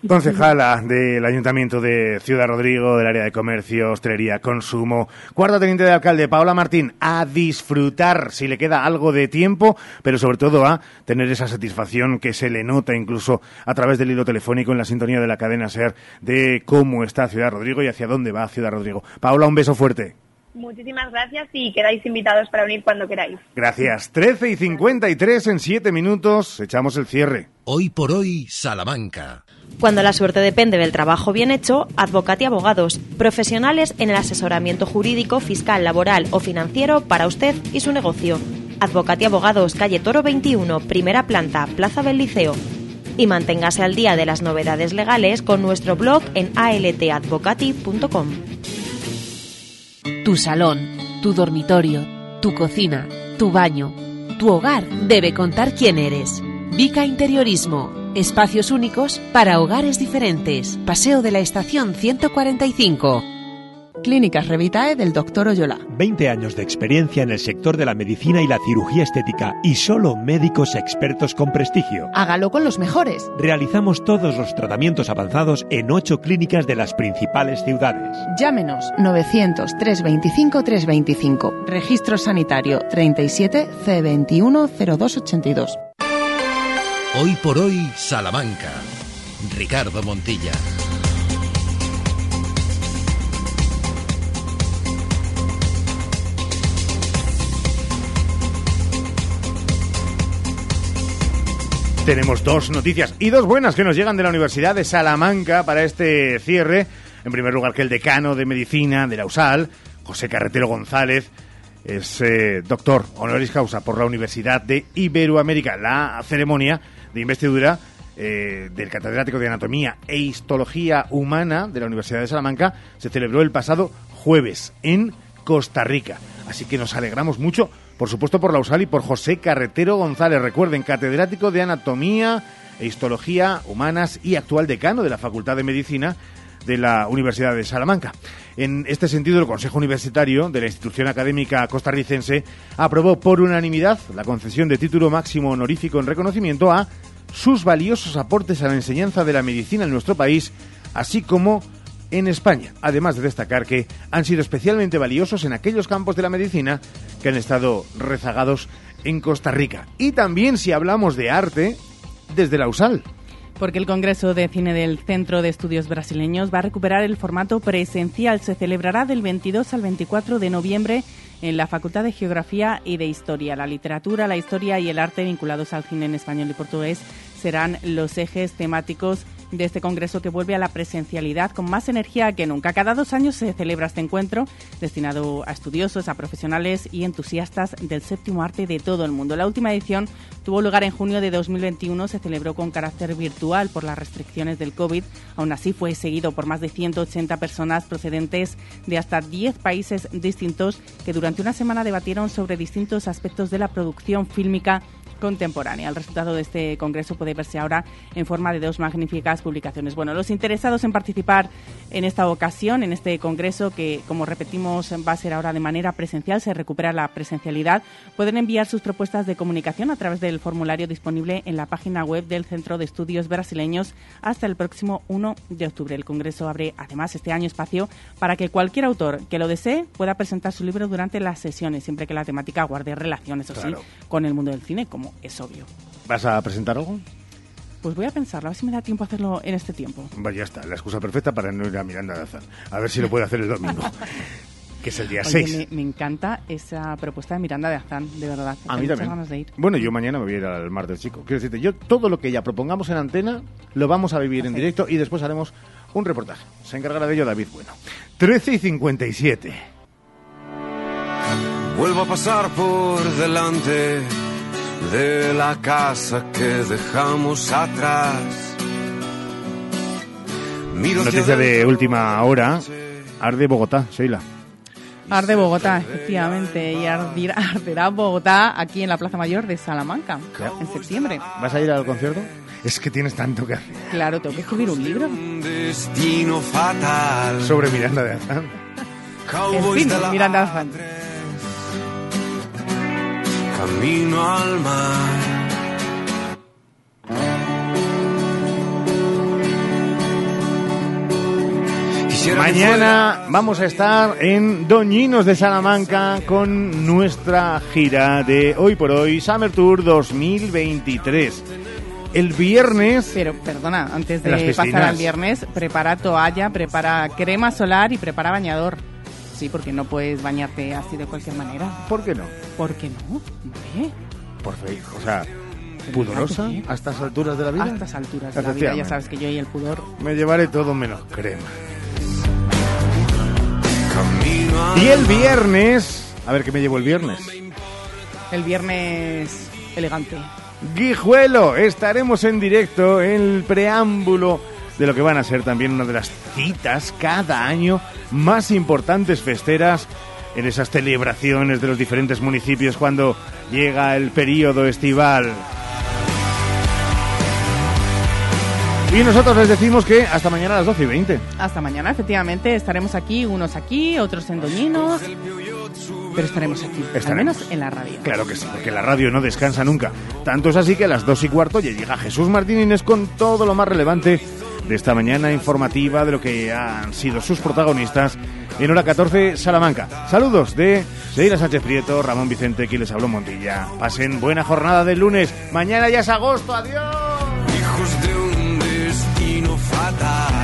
Concejala del Ayuntamiento de Ciudad Rodrigo, del área de comercio, hostelería, consumo. Cuarto teniente de alcalde, Paola Martín, a disfrutar si le queda algo de tiempo, pero sobre todo a tener esa satisfacción que se le nota incluso a través del hilo telefónico en la sintonía de la cadena SER de cómo está Ciudad Rodrigo y hacia dónde va Ciudad Rodrigo. Paola, un beso fuerte. Muchísimas gracias y quedáis invitados para venir cuando queráis. Gracias. 13 y 53 en 7 minutos. Echamos el cierre. Hoy por hoy, Salamanca. Cuando la suerte depende del trabajo bien hecho, Advocati Abogados, profesionales en el asesoramiento jurídico, fiscal, laboral o financiero para usted y su negocio. Advocati Abogados, calle Toro 21, primera planta, Plaza del Liceo. Y manténgase al día de las novedades legales con nuestro blog en altadvocati.com. Tu salón, tu dormitorio, tu cocina, tu baño, tu hogar debe contar quién eres. Vica Interiorismo. Espacios únicos para hogares diferentes. Paseo de la Estación 145. Clínicas Revitae del Dr. Oyola. 20 años de experiencia en el sector de la medicina y la cirugía estética y solo médicos expertos con prestigio. Hágalo con los mejores. Realizamos todos los tratamientos avanzados en 8 clínicas de las principales ciudades. Llámenos 900 325 325. Registro sanitario 37 C21 0282. Hoy por hoy, Salamanca. Ricardo Montilla. Tenemos dos noticias y dos buenas que nos llegan de la Universidad de Salamanca para este cierre. En primer lugar, que el decano de Medicina de la USAL, José Carretero González, Es eh, doctor honoris causa por la Universidad de Iberoamérica. La ceremonia de investidura eh, del catedrático de Anatomía e Histología Humana de la Universidad de Salamanca se celebró el pasado jueves en Costa Rica. Así que nos alegramos mucho, por supuesto, por la USAL y por José Carretero González. Recuerden, catedrático de Anatomía e Histología Humanas y actual decano de la Facultad de Medicina de la Universidad de Salamanca. En este sentido, el Consejo Universitario de la institución académica costarricense aprobó por unanimidad la concesión de título máximo honorífico en reconocimiento a sus valiosos aportes a la enseñanza de la medicina en nuestro país, así como en España, además de destacar que han sido especialmente valiosos en aquellos campos de la medicina que han estado rezagados en Costa Rica. Y también si hablamos de arte, desde la USAL. Porque el Congreso de Cine del Centro de Estudios Brasileños va a recuperar el formato presencial. Se celebrará del 22 al 24 de noviembre en la Facultad de Geografía y de Historia. La literatura, la historia y el arte vinculados al cine en español y portugués serán los ejes temáticos de este congreso que vuelve a la presencialidad con más energía que nunca. Cada dos años se celebra este encuentro destinado a estudiosos, a profesionales y entusiastas del séptimo arte de todo el mundo. La última edición tuvo lugar en junio de 2021, se celebró con carácter virtual por las restricciones del COVID. Aún así fue seguido por más de 180 personas procedentes de hasta 10 países distintos que durante una semana debatieron sobre distintos aspectos de la producción fílmica contemporánea. El resultado de este congreso puede verse ahora en forma de dos magníficas publicaciones. Bueno, los interesados en participar en esta ocasión, en este congreso, que como repetimos va a ser ahora de manera presencial, se recupera la presencialidad, pueden enviar sus propuestas de comunicación a través del formulario disponible en la página web del Centro de Estudios Brasileños hasta el próximo 1 de octubre. El congreso abre además este año espacio para que cualquier autor que lo desee pueda presentar su libro durante las sesiones, siempre que la temática guarde relaciones, eso sí, con el mundo del cine, como es obvio. ¿Vas a presentar algo? Pues voy a pensarlo, a ver si me da tiempo a hacerlo en este tiempo. Pues ya está, la excusa perfecta para no ir a Miranda de Azar. A ver si lo puede hacer el domingo. que es el día Oye, 6. Me, me encanta esa propuesta de Miranda de Azán, de verdad. A mí también. ganas de ir. Bueno, yo mañana me voy a ir al Mar del Chico. Quiero decirte, yo todo lo que ya propongamos en antena lo vamos a vivir en directo y después haremos un reportaje. Se encargará de ello David Bueno. 13 y 57. Vuelvo a pasar por delante de la casa que dejamos atrás. Miro Noticia de última hora. Arde Bogotá, Sheila. Arde Bogotá, efectivamente, y ardir- arderá Bogotá aquí en la Plaza Mayor de Salamanca, en septiembre. ¿Vas a ir al concierto? Es que tienes tanto que hacer. Claro, tengo que escribir un libro. Destino fatal. Sobre Miranda de Azán. En fin, Miranda de Azán. Camino al mar. Mañana vamos a estar en Doñinos de Salamanca con nuestra gira de Hoy por Hoy Summer Tour 2023. El viernes... Pero, perdona, antes de pasar al viernes, prepara toalla, prepara crema solar y prepara bañador. Sí, porque no puedes bañarte así de cualquier manera. ¿Por qué no? ¿Por qué no? Por fe, o sea, pudorosa a estas alturas de la vida. a estas alturas de la vida, ya sabes que yo y el pudor. Me llevaré todo menos crema. Y el viernes... A ver, ¿qué me llevo el viernes? El viernes elegante. Guijuelo, estaremos en directo en el preámbulo de lo que van a ser también una de las citas cada año más importantes festeras en esas celebraciones de los diferentes municipios cuando llega el periodo estival. Y nosotros les decimos que hasta mañana a las 12 y 20. Hasta mañana, efectivamente, estaremos aquí, unos aquí, otros en Doñinos, pero estaremos aquí, al menos en la radio. Claro que sí, porque la radio no descansa nunca. Tanto es así que a las dos y cuarto ya llega Jesús Martín Inés con todo lo más relevante de esta mañana informativa de lo que han sido sus protagonistas en hora 14 Salamanca. Saludos de Seira Sánchez Prieto, Ramón Vicente, quien les habló Montilla. Pasen buena jornada de lunes. Mañana ya es agosto. Adiós. Hijos de un destino fatal.